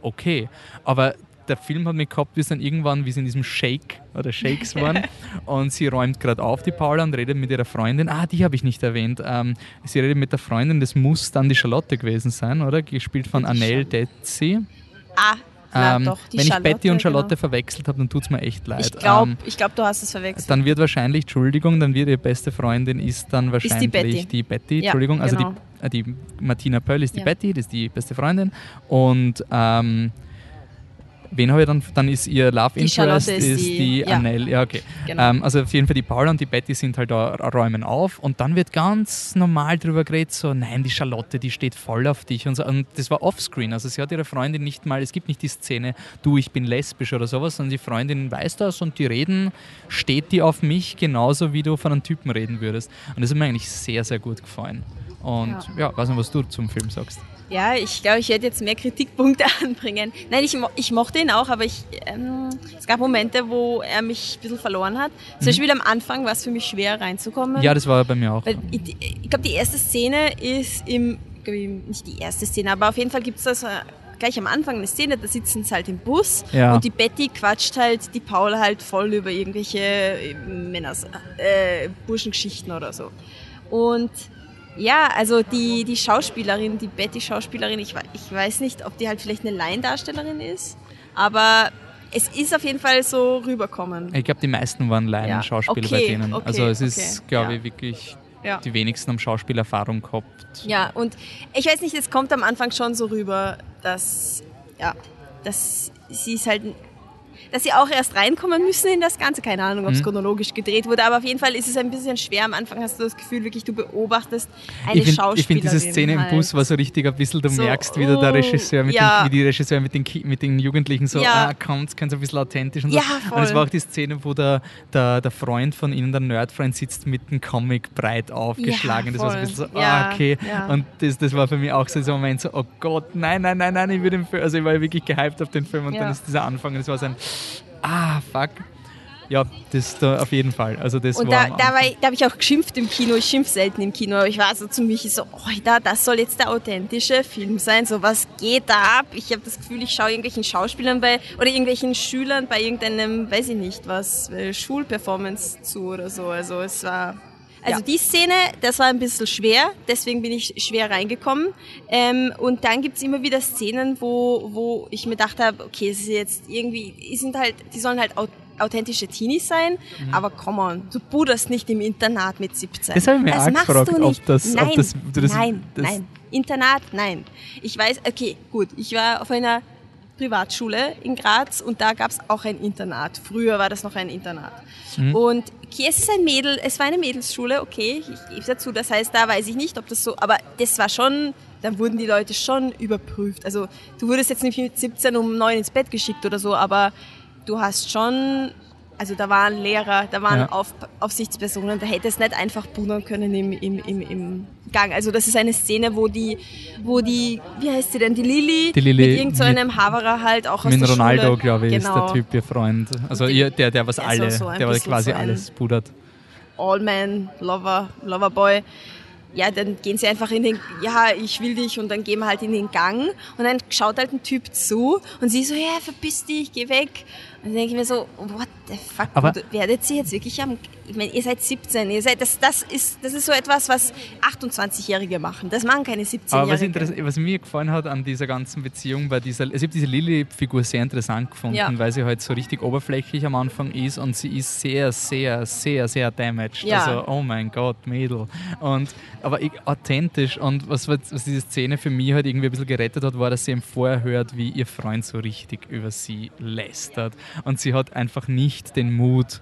Okay, aber der Film hat mich gehabt, es dann irgendwann, wie sie in diesem Shake oder Shakes waren und sie räumt gerade auf, die Paula, und redet mit ihrer Freundin. Ah, die habe ich nicht erwähnt. Ähm, sie redet mit der Freundin, das muss dann die Charlotte gewesen sein, oder? Gespielt von Annelle Detzi. Ah, na, Ähm, doch, die wenn ich Charlotte, Betty und Charlotte genau. verwechselt habe, dann tut es mir echt leid. Ich glaube, Ähm, ich glaub, du hast es verwechselt. dann wird wahrscheinlich, Entschuldigung, dann wird ihre beste Freundin ist dann wahrscheinlich Betty. die Betty, Ja, Entschuldigung, also genau. die, äh, die Martina Pöll ist die Ja. Betty, das ist die beste Freundin und ähm, wen habe ich dann, dann ist ihr Love Die Interest ist ist die- die, ja. Annelle, ja okay. Genau. Ähm, also auf jeden Fall die Paula und die Betty sind halt da, räumen auf und dann wird ganz normal drüber geredet, so nein, die Charlotte, die steht voll auf dich und so und das war offscreen, also sie hat ihre Freundin nicht mal, es gibt nicht die Szene, du, ich bin lesbisch oder sowas, sondern die Freundin weiß das und die reden, steht die auf mich genauso, wie du von einem Typen reden würdest und das hat mir eigentlich sehr, sehr gut gefallen. Und ja, Ja. weiß nicht, was du zum Film sagst. Ja, ich glaube, ich werde jetzt mehr Kritikpunkte anbringen. Nein, ich, ich mochte ihn auch, aber ich, ähm, es gab Momente, wo er mich ein bisschen verloren hat. Zum Beispiel am Anfang war es für mich schwer reinzukommen. Mhm. Ja, das war bei mir auch. Weil ich, ich glaube, die erste Szene ist im, ich, nicht die erste Szene, aber auf jeden Fall gibt es da so gleich am Anfang eine Szene, da sitzen sie halt im Bus Ja. und die Betty quatscht halt die Paula halt voll über irgendwelche äh, Männers, äh, Burschengeschichten oder so. Und ja, also die, die Schauspielerin, die Betty-Schauspielerin, ich, ich weiß nicht, ob die halt vielleicht eine Laiendarstellerin ist, aber es ist auf jeden Fall so rüberkommen. Ich glaube, die meisten waren Laien-Schauspieler Ja, okay, bei denen. okay, also es ist, okay, glaube ja. ich, wirklich Ja. die wenigsten haben Schauspielerfahrung gehabt. Ja, und ich weiß nicht, es kommt am Anfang schon so rüber, dass, ja, dass sie ist halt, dass sie auch erst reinkommen müssen in das Ganze. Keine Ahnung, ob es Mhm. chronologisch gedreht wurde, aber auf jeden Fall ist es ein bisschen schwer. Am Anfang hast du das Gefühl, wirklich, du beobachtest eine Ich finde Schauspielerin. find diese Szene halt. im Bus war so richtig ein bisschen, du So, merkst wieder der oh, Regisseur mit ja. den, wie die Regisseur mit den, mit den Jugendlichen so, Ja. ah, kommt, ganz ein bisschen authentisch und so. Ja, Und es voll. war auch die Szene, wo der, der, der Freund von ihnen, der Nerdfreund, sitzt mit dem Comic breit aufgeschlagen. das war so ein voll. bisschen so, Ja, ah, okay. ja. Und das, das war für mich auch so ein Moment so, oh Gott, nein, nein, nein, nein, ich will den Film, also ich war wirklich gehypt auf den Film und Ja. dann ist dieser Anfang und es war so ein, ah, fuck. Ja, das da auf jeden Fall. Also das Und war da, da, da habe ich auch geschimpft im Kino. Ich schimpf selten im Kino, aber ich war so zu mich so, oh, da, das soll jetzt der authentische Film sein. So, was geht da ab? Ich habe das Gefühl, ich schaue irgendwelchen Schauspielern bei oder irgendwelchen Schülern bei irgendeinem, weiß ich nicht was, äh, Schulperformance zu oder so. Also es war. Also Ja. die Szene, das war ein bisschen schwer, deswegen bin ich schwer reingekommen. Ähm, und dann gibt's immer wieder Szenen, wo, wo ich mir gedacht habe, okay, es ist jetzt irgendwie, die sind halt, die sollen halt au- authentische Teenies sein, Mhm. aber come on, du puderst nicht im Internat mit 17. Das habe ich mir das auch machst gefragt, du ob nicht. das- ob nein, das- du das- nein, das- nein. Internat, nein. Ich weiß, okay, gut, ich war auf einer Privatschule in Graz und da gab's auch ein Internat. Früher war das noch ein Internat. Mhm. Und okay, es ist ein Mädel, es war eine Mädelsschule, okay, ich gebe dazu. Das heißt, da weiß ich nicht, ob das so, aber das war schon, da wurden die Leute schon überprüft. Also du wurdest jetzt nicht mit 17 um 9 ins Bett geschickt oder so, aber du hast schon, also da waren Lehrer, da waren Ja. Auf, Aufsichtspersonen, da hättest nicht einfach pudern können im, im, im, im Gang. Also das ist eine Szene, wo die, wo die, wie heißt sie denn, die Lilly, Die Lilly mit irgendeinem so einem Haverer halt auch aus Mit der Ronaldo, Schule. glaube ich, ist genau, der Typ, ihr Freund. Also Den- ihr, der, der was der ist alle, so der was quasi so alles pudert. Allman, Lover, Loverboy. Ja, dann gehen sie einfach in den, ja, ich will dich und dann gehen wir halt in den Gang und dann schaut halt ein Typ zu und sie so, ja, verpiss dich, geh weg. dann denke ich mir so, what the fuck, Aber- du werdet sie jetzt wirklich am, ich meine, ihr seid 17, ihr seid, das, das, ist, das ist so etwas, was 28-Jährige machen. Das machen keine 17-Jährige. Aber was, was mir gefallen hat an dieser ganzen Beziehung, bei dieser, also ich habe diese Lilly-Figur sehr interessant gefunden, Ja. weil sie halt so richtig oberflächlich am Anfang ist und sie ist sehr, sehr, sehr, sehr damaged. Ja. Also, oh mein Gott, Mädel. Und, aber authentisch und was, was was diese Szene für mich halt irgendwie ein bisschen gerettet hat, war, dass sie eben vorher hört, wie ihr Freund so richtig über sie lästert. Und sie hat einfach nicht den Mut,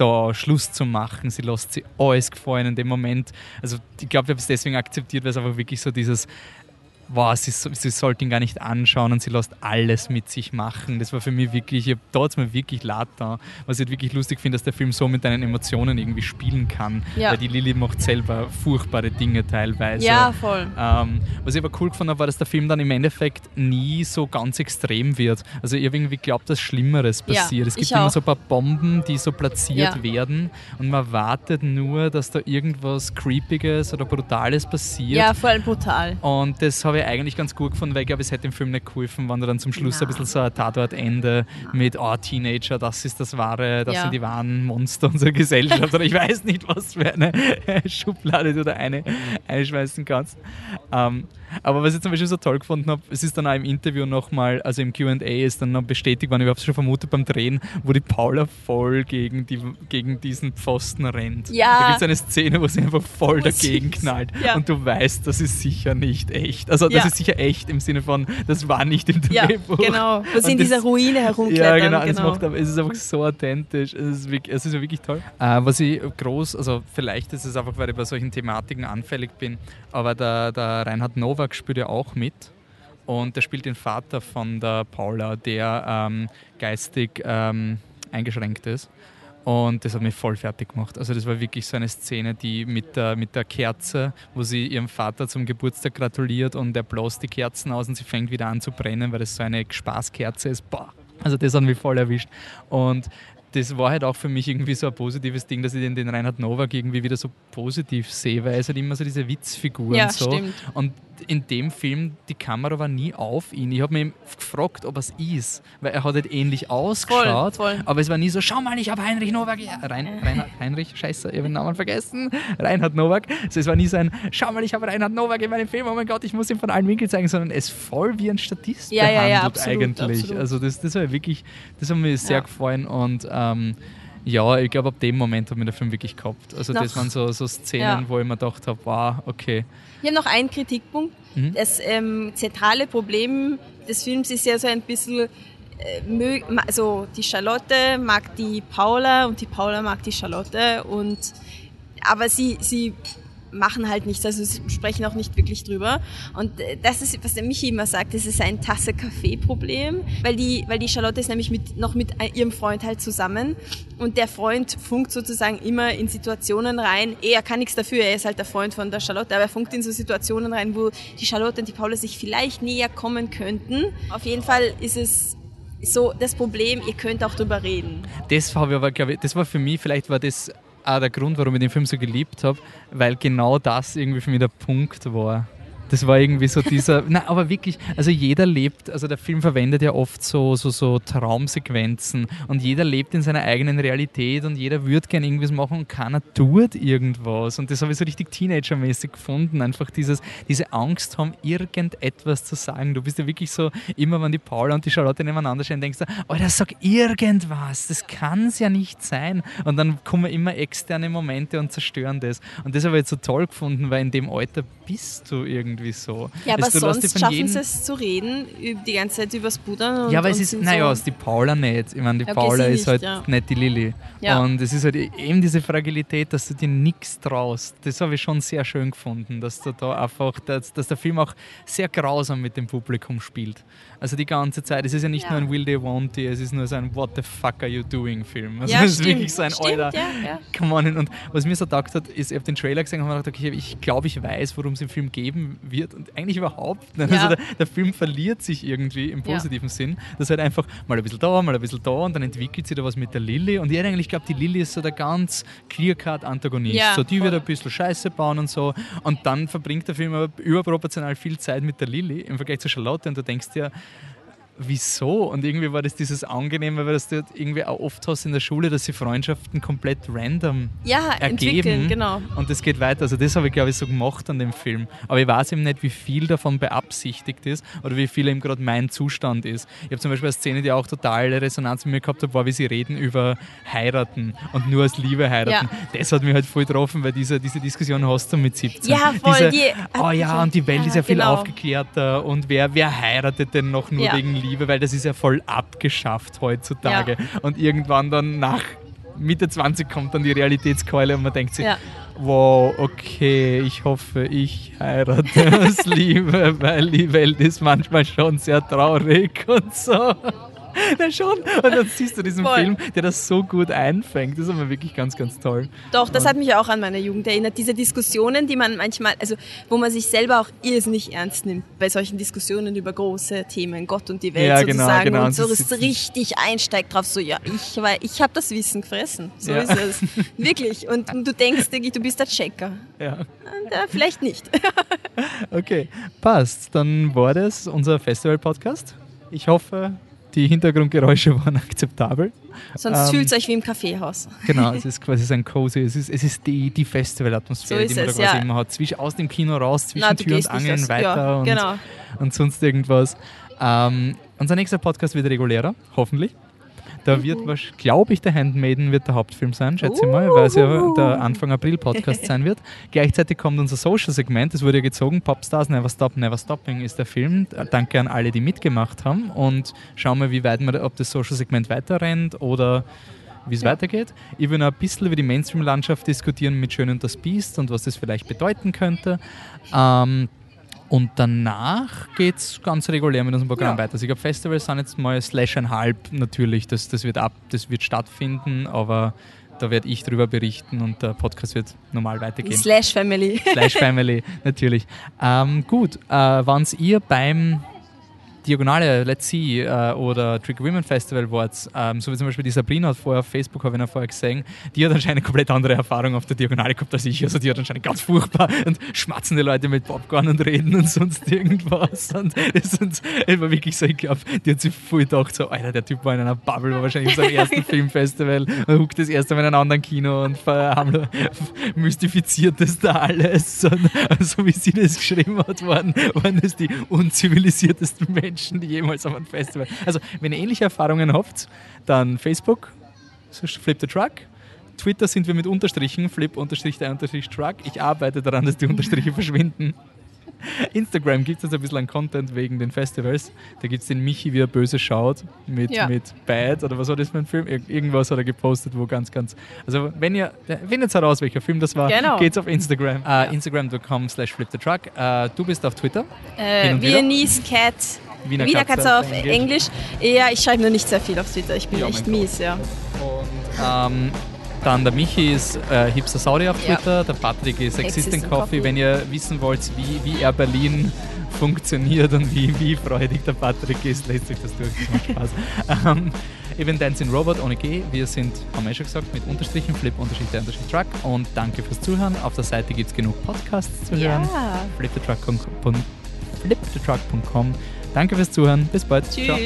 da Schluss zu machen. Sie lässt sie alles gefallen in dem Moment. Also ich glaube, ich habe es deswegen akzeptiert, weil es einfach wirklich so dieses, wow, sie, sie sollte ihn gar nicht anschauen und sie lässt alles mit sich machen. Das war für mich wirklich, ich da hat es mir wirklich leid da. Was ich halt wirklich lustig finde, dass der Film so mit deinen Emotionen irgendwie spielen kann. Ja. Weil die Lilly macht selber furchtbare Dinge teilweise. ja, voll. Ähm, was ich aber cool gefunden habe, war, dass der Film dann im Endeffekt nie so ganz extrem wird. Also ich habe irgendwie geglaubt, dass Schlimmeres Ja, passiert. es gibt immer auch. so ein paar Bomben, die so platziert Ja. werden und man wartet nur, dass da irgendwas Creepiges oder Brutales passiert. Ja, voll brutal. Und das habe ich eigentlich ganz gut gefunden, weil ich glaube, es hätte dem Film nicht geholfen, wenn du dann zum Schluss Na. ein bisschen so ein Tatortende mit oh, Teenager, das ist das wahre, das Ja. sind die wahren Monster unserer Gesellschaft oder ich weiß nicht, was für eine Schublade du da eine, einschmeißen kannst. Ähm, aber was ich zum Beispiel so toll gefunden habe, es ist dann auch im Interview nochmal, also im Q&A ist dann noch bestätigt worden, ich habe es schon vermutet beim Drehen, wo die Paula voll gegen, die, gegen diesen Pfosten rennt. Ja. Da gibt es eine Szene, wo sie einfach voll Oh, dagegen süß. knallt Ja. und du weißt, das ist sicher nicht echt. Also das Ja. ist sicher echt im Sinne von, das war nicht im Ja, Drehbuch. genau. Wo sie in dieser Ruine Ja, herumklettern. genau, Das genau. macht, es ist einfach so authentisch. Es ist wirklich, es ist wirklich toll. Äh, was ich groß, also vielleicht ist es einfach, weil ich bei solchen Thematiken anfällig bin, aber der, der Reinhard Nowak spielt ja auch mit. Und der spielt den Vater von der Paula, der ähm, geistig ähm, eingeschränkt ist. Und das hat mich voll fertig gemacht. Also das war wirklich so eine Szene, die mit der, mit der Kerze, wo sie ihrem Vater zum Geburtstag gratuliert und er bläst die Kerzen aus und sie fängt wieder an zu brennen, weil das so eine Spaßkerze ist. Boah. Also das hat mich voll erwischt. Und das war halt auch für mich irgendwie so ein positives Ding, dass ich den, den Reinhard Nowak irgendwie wieder so positiv sehe, weil er ist halt immer so diese Witzfigur Ja, und so. stimmt. Und in dem Film, die Kamera war nie auf ihn. Ich habe mich gefragt, ob er es ist, weil er hat halt ähnlich ausgeschaut. voll. Aber es war nie so, schau mal, ich habe Heinrich Nowak. Ja, Rein, Reinhard, Heinrich, scheiße, ich habe den Namen vergessen. Reinhard Nowak. Also es war nie so ein, schau mal, ich habe Reinhard Nowak in meinem Film, oh mein Gott, ich muss ihn von allen Winkeln zeigen, sondern es voll wie ein Statist Ja, ja, ja, behandelt absolut, eigentlich. absolut. Also das, das war wirklich, das hat mir sehr Ja. gefallen und ähm, ja, ich glaube, ab dem Moment hat mir der Film wirklich gehabt. Also das Noch- waren so, so Szenen, Ja. wo ich mir gedacht habe, wow, okay. Ich habe noch einen Kritikpunkt. Mhm. Das ähm, zentrale Problem des Films ist ja so ein bisschen, äh, also die Charlotte mag die Paula und die Paula mag die Charlotte und aber sie, sie machen halt nichts, also sprechen auch nicht wirklich drüber. Und äh, das ist, was der Michi immer sagt, das ist ein Tasse-Kaffee-Problem, weil die, weil die Charlotte ist nämlich mit, noch mit ihrem Freund halt zusammen und der Freund funkt sozusagen immer in Situationen rein. Eh, er kann nichts dafür, er ist halt der Freund von der Charlotte, aber er funkt in so Situationen rein, wo die Charlotte und die Paula sich vielleicht näher kommen könnten. Auf jeden Fall ist es so das Problem, ihr könnt auch drüber reden. Das aber, glaube ich, das war für mich, vielleicht war das auch der Grund, warum ich den Film so geliebt habe, weil genau das irgendwie für mich der Punkt war. Das war irgendwie so dieser, na, aber wirklich, also jeder lebt, also der Film verwendet ja oft so, so, so Traumsequenzen und jeder lebt in seiner eigenen Realität und jeder würde gerne irgendwas machen und keiner tut irgendwas. Und das habe ich so richtig Teenager-mäßig gefunden, einfach dieses, diese Angst haben, irgendetwas zu sagen. Du bist ja wirklich so, immer wenn die Paula und die Charlotte nebeneinander stehen, denkst du, Alter, sag irgendwas, das kann es ja nicht sein. Und dann kommen immer externe Momente und zerstören das. Und das habe ich jetzt so toll gefunden, weil in dem Alter bist du irgendwie so. Ja, aber dich sonst schaffen sie es zu reden, die ganze Zeit übers Pudern. Und, ja, aber es ist, naja, so, ist die Paula nicht. Ich meine, die Okay, Paula ist nicht, halt ja. nicht die Lilly. Ja. Und es ist halt eben diese Fragilität, dass du dir nichts traust. Das habe ich schon sehr schön gefunden, dass du da einfach, dass, dass der Film auch sehr grausam mit dem Publikum spielt. Also die ganze Zeit. Es ist ja nicht Ja. nur ein Will They Won't They, es ist nur so ein What the fuck are you doing Film. Also Ja, es ist stimmt, wirklich so ein stimmt, Alter. Come on. Und was mir so gedacht hat, ist, ich habe den Trailer gesehen und habe gedacht, okay, ich glaube, ich weiß, worum es im Film geben wird. Und eigentlich überhaupt nicht. Ja. Also der, der Film verliert sich irgendwie im Ja. positiven Sinn. Das halt einfach mal ein bisschen da, mal ein bisschen da und dann entwickelt sich da was mit der Lilly. Und ich hätte eigentlich glaube, die Lilly ist so der ganz clear-cut-Antagonist. Ja, so, die voll. wird ein bisschen Scheiße bauen und so. Und dann verbringt der Film aber überproportional viel Zeit mit der Lilly im Vergleich zu Charlotte und du denkst dir, wieso? Und irgendwie war das dieses Angenehme, weil das du irgendwie auch oft hast in der Schule, dass sie Freundschaften komplett random ja, ergeben. genau. Und das geht weiter. Also das habe ich, glaube ich, so gemacht an dem Film. Aber ich weiß eben nicht, wie viel davon beabsichtigt ist oder wie viel eben gerade mein Zustand ist. Ich habe zum Beispiel eine Szene, die auch totale Resonanz mit mir gehabt hat, war, wie sie reden über heiraten und nur als Liebe heiraten. Ja. Das hat mich halt voll getroffen, weil diese, diese Diskussion hast du mit 17. Ja, voll. Diese, die, oh ja, und die Welt ja, ist ja viel genau. aufgeklärter und wer, wer heiratet denn noch nur ja. wegen Liebe, weil das ist ja voll abgeschafft heutzutage. Ja. Und irgendwann dann nach Mitte 20 kommt dann die Realitätskeule und man denkt sich, ja. wow, okay, ich hoffe, ich heirate aus Liebe, weil die Welt ist manchmal schon sehr traurig und so. Na schon. Und dann siehst du diesen Voll. Film, der das so gut einfängt. Das ist aber wirklich ganz, ganz toll. Doch, das hat mich auch an meine Jugend erinnert. Diese Diskussionen, die man manchmal, also wo man sich selber auch irrsinnig ernst nimmt bei solchen Diskussionen über große Themen, Gott und die Welt ja, genau, sozusagen. Genau. Und so richtig einsteigt drauf, so ja, ich, weil ich habe das Wissen gefressen. So ja. ist es. Wirklich. Und du denkst, du bist der Checker. Ja. Und, äh, vielleicht nicht. okay, passt. Dann war das unser Festival-Podcast. Ich hoffe, die Hintergrundgeräusche waren akzeptabel. Sonst ähm, fühlt es euch wie im Kaffeehaus. Genau, es ist quasi so ein cozy, es ist, es ist die, die Festivalatmosphäre, so die man es, da quasi ja. immer hat. Zwischen, aus dem Kino raus, zwischen Na, Tür und Angeln weiter ja, und, genau. und sonst irgendwas. Ähm, unser nächster Podcast wird regulärer, hoffentlich. Da wird, glaube ich, der Handmaiden wird der Hauptfilm sein, schätze ich mal, weil es ja der Anfang April Podcast sein wird. Gleichzeitig kommt unser Social-Segment, das wurde ja gezogen, Popstars Never Stop, Never Stopping ist der Film. Danke an alle, die mitgemacht haben und schauen wir, wie weit man, ob das Social-Segment weiterrennt oder wie es ja. weitergeht. Ich will noch ein bisschen über die Mainstream-Landschaft diskutieren mit Schön und das Biest und was das vielleicht bedeuten könnte. Ähm, und danach geht es ganz regulär mit unserem Programm ja. weiter. Also ich glaube, Festivals sind jetzt mal slash ein halb natürlich. Das, das, wird ab, das wird stattfinden, aber da werde ich drüber berichten und der Podcast wird normal weitergehen. Slash Family. Slash Family, natürlich. Ähm, gut, äh, wann ihr beim Diagonale, Let's See äh, oder Trick Women Festival Awards, ähm, so wie zum Beispiel die Sabrina hat vorher auf Facebook, habe ich noch vorher gesehen, die hat anscheinend komplett andere Erfahrung auf der Diagonale gehabt als ich. Also die hat anscheinend ganz furchtbar und schmatzende Leute mit Popcorn und reden und sonst irgendwas. Und es, und, es war wirklich so, ich glaube, die hat sich voll gedacht, so, Alter, der Typ war in einer Bubble, war wahrscheinlich auf seinem ersten Filmfestival und huckt das erste Mal in einem anderen Kino und mystifiziert das da alles. Und, so wie sie das geschrieben hat, waren, waren das die unzivilisiertesten Menschen Menschen, die jemals auf einem Festival. Also, wenn ihr ähnliche Erfahrungen habt, dann Facebook, Flip the Truck. Twitter sind wir mit Unterstrichen, Flip unterstrich der Unterstrich Truck. Ich arbeite daran, dass die Unterstriche verschwinden. Instagram gibt es jetzt ein bisschen an Content wegen den Festivals. Da gibt es den Michi, wie er böse schaut, mit, ja. mit Bad oder was war das für ein Film? Ir irgendwas hat er gepostet, wo ganz, ganz. Also, wenn ihr findet heraus, welcher Film das war, genau. geht's auf Instagram. Uh, ja. Instagram.com slash flip the truck. Uh, du bist auf Twitter. Äh, Viennese Cat Wiener, Wiener Katze, Katze auf Englisch. Ja, ich schreibe nur nicht sehr viel auf Twitter. Ich bin ja, echt mies, ja. Und ähm, dann der Michi ist äh, Hipster Saudi auf Twitter, ja. der Patrick ist Existing Coffee. Coffee. Wenn ihr wissen wollt, wie, wie er Berlin funktioniert und wie, wie freudig der Patrick ist, lässt euch das durch. Das macht Spaß. ähm, Event Dancing Robot ohne G. Wir sind, haben wir schon gesagt, mit Unterstrichen, Flip, Unterstrich, der Unterstrich Truck. Und danke fürs Zuhören. Auf der Seite gibt es genug Podcasts zu hören. Ja. flipthetruck.com. Flipthetruck.com Danke fürs Zuhören. Bis bald. Tschüss. Ciao.